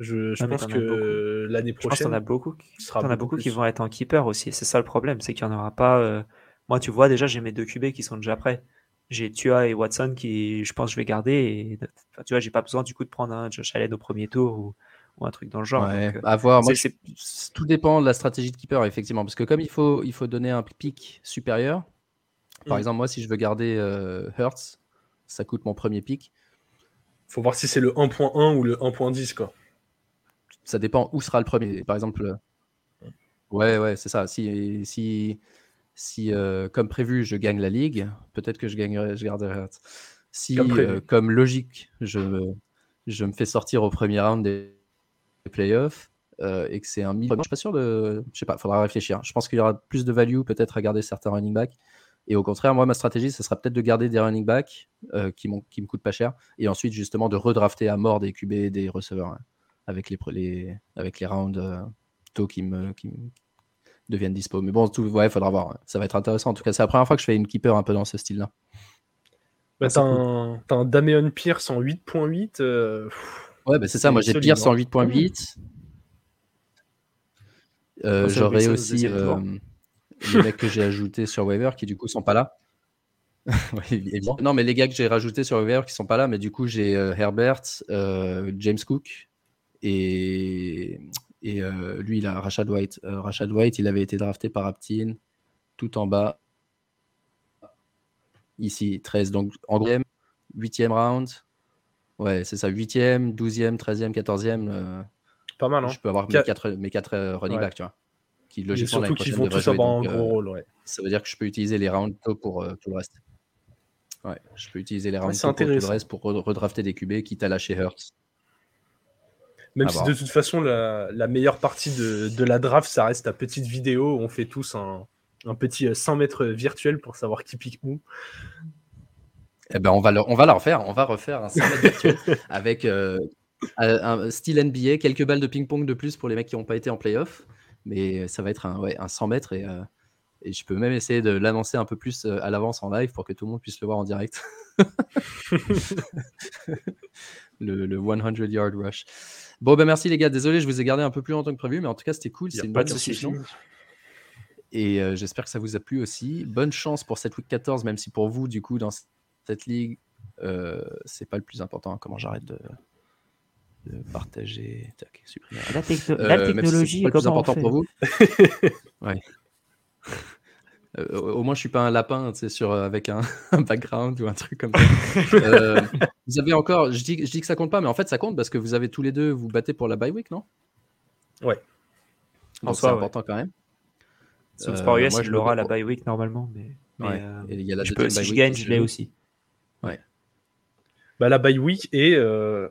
Je, je pense que l'année prochaine. Il y en a beaucoup, qui, en a beaucoup qui vont être en keeper aussi. C'est ça le problème, c'est qu'il n'y en aura pas. Euh, moi, tu vois, déjà, j'ai mes deux QB qui sont déjà prêts j'ai Tua et Watson qui, je pense, je vais garder. Et, tu vois, j'ai pas besoin du coup de prendre un Josh Allen au premier tour ou, un truc dans le genre. Euh, à voir. Moi, tout dépend de la stratégie de keeper, effectivement. Parce que comme il faut, il faut donner un pic supérieur, par mm. exemple, moi, si je veux garder euh, Hertz, ça coûte mon premier pic. faut voir si c'est le 1.1 ou le 1.10, quoi. Ça dépend où sera le premier. Par exemple, euh, ouais, ouais, c'est ça. Si, si, si, euh, comme prévu, je gagne la ligue, peut-être que je gagnerai, je garderai Si, comme, euh, logique, je me, je me fais sortir au premier round des playoffs euh, et que c'est un million, je suis pas sûr de. Je sais pas, faudra réfléchir. Je pense qu'il y aura plus de value peut-être à garder certains running backs. Et au contraire, moi, ma stratégie, ce sera peut-être de garder des running backs qui, qui me coûtent pas cher et ensuite justement de redrafter à mort des QB des receveurs hein, avec, les, les, avec les rounds tôt qui me, qui, deviennent dispo. Mais bon, tout, ouais, faudra voir. Ça va être intéressant. En tout cas, c'est la première fois que je fais une keeper un peu dans ce style-là. Bah, t'as un, un, Damien Pierce en 8.8. Euh, ouais, bah, c'est ça. Moi, j'ai Pierce en 8.8. Euh, J'aurais aussi euh, les mecs que j'ai ajoutés sur Waiver qui, du coup, sont pas là. non, mais les gars que j'ai rajoutés sur Waiver qui sont pas là, mais du coup, j'ai euh, Herbert, James Cook et et euh, lui, il a Rashad White. Euh, Rashad White, il avait été drafté par Aptin, tout en bas. Ici, 13. Donc, en 8e round. Ouais, c'est ça, 8e, 12e, 13e, 14e. Pas mal, hein Je peux avoir mes 4, mes quatre euh, running backs, tu vois. Qui, logiquement, surtout qu'ils vont tous avoir un gros rôle, ouais. Ça veut dire que je peux utiliser les rounds pour tout le reste. Ouais, je peux utiliser les rounds pour tout le reste pour redrafter des QB, quitte à lâcher Hurts. Même si de toute façon, la, meilleure partie de, la draft, ça reste ta petite vidéo où on fait tous un, petit 100 euh, mètres virtuel pour savoir qui pique où. Eh ben, on va, on va la refaire. On va refaire un 100 mètres avec euh, un style NBA, quelques balles de ping-pong de plus pour les mecs qui n'ont pas été en playoff. Mais ça va être un, ouais, un 100 mètres et, euh, et, je peux même essayer de l'annoncer un peu plus à l'avance en live pour que tout le monde puisse le voir en direct. le, le, 100 yard rush. Bon, ben merci les gars. Désolé, je vous ai gardé un peu plus longtemps que prévu, mais en tout cas, c'était cool. C'est une bonne discussion. Et j'espère que ça vous a plu aussi. Bonne chance pour cette week 14, même si pour vous, du coup, dans cette ligue, euh, c'est pas le plus important. Comment j'arrête de, partager La, euh, technologie, c'est le plus important pour vous. ouais. Euh, au moins, je suis pas un lapin, sur avec un, background ou un truc comme ça. vous avez encore, je dis, je dis que ça compte pas, mais en fait, ça compte parce que vous avez tous les deux vous battez pour la bye week, non? Ouais. c'est important quand même. Sur Sport US, il aura la bye week normalement, mais, il y a la je peux, si je gagne, je l'ai aussi. Ouais. Bah, la bye week et, euh,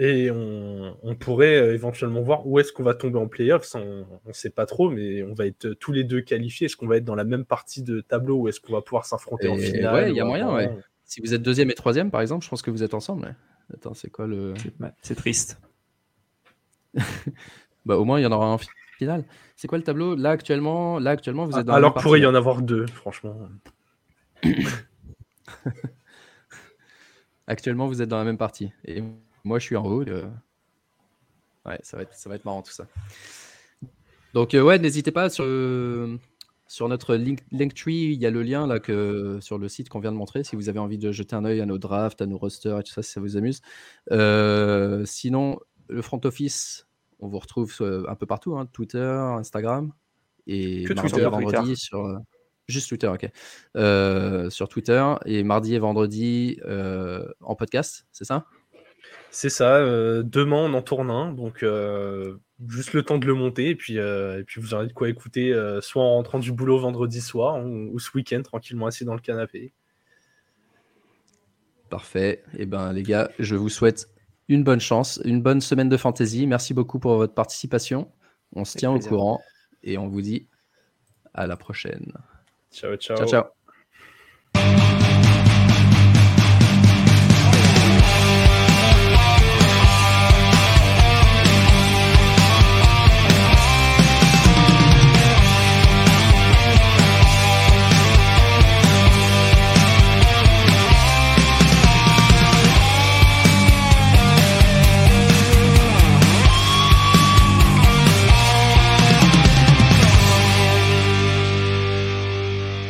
et on, pourrait euh, éventuellement voir où est-ce qu'on va tomber en playoffs. On ne sait pas trop, mais on va être tous les deux qualifiés. Est-ce qu'on va être dans la même partie de tableau ou est-ce qu'on va pouvoir s'affronter en finale Ouais, il y a moyen, ouais. Si vous êtes deuxième et troisième, par exemple, je pense que vous êtes ensemble. Attends, c'est quoi le. C'est triste. bah, au moins, il y en aura un final. C'est quoi le tableau? Là, actuellement, là, actuellement vous êtes dans Alors, pourrait y en avoir deux, franchement. Actuellement, vous êtes dans la même partie. Et moi, je suis en haut. Ouais, ça va, être, ça va être marrant tout ça. Donc, euh, ouais, n'hésitez pas sur, sur notre link, Linktree, il y a le lien là que, sur le site qu'on vient de montrer. Si vous avez envie de jeter un œil à nos drafts, à nos rosters et tout ça, si ça vous amuse. Euh, sinon, le front office, on vous retrouve un peu partout hein, Twitter, Instagram. Et que Twitter, vendredi sur. Juste Twitter, ok. Euh, sur Twitter et mardi et vendredi euh, en podcast, c'est ça? C'est ça. Euh, demain, on en tourne un. Donc, juste le temps de le monter. Et puis, et puis vous aurez de quoi écouter, soit en rentrant du boulot vendredi soir ou, ce week-end, tranquillement assis dans le canapé. Parfait. Et eh ben, les gars, je vous souhaite une bonne chance, une bonne semaine de fantasy. Merci beaucoup pour votre participation. On se tient au courant et on vous dit à la prochaine. Ciao, ciao. Ciao, ciao.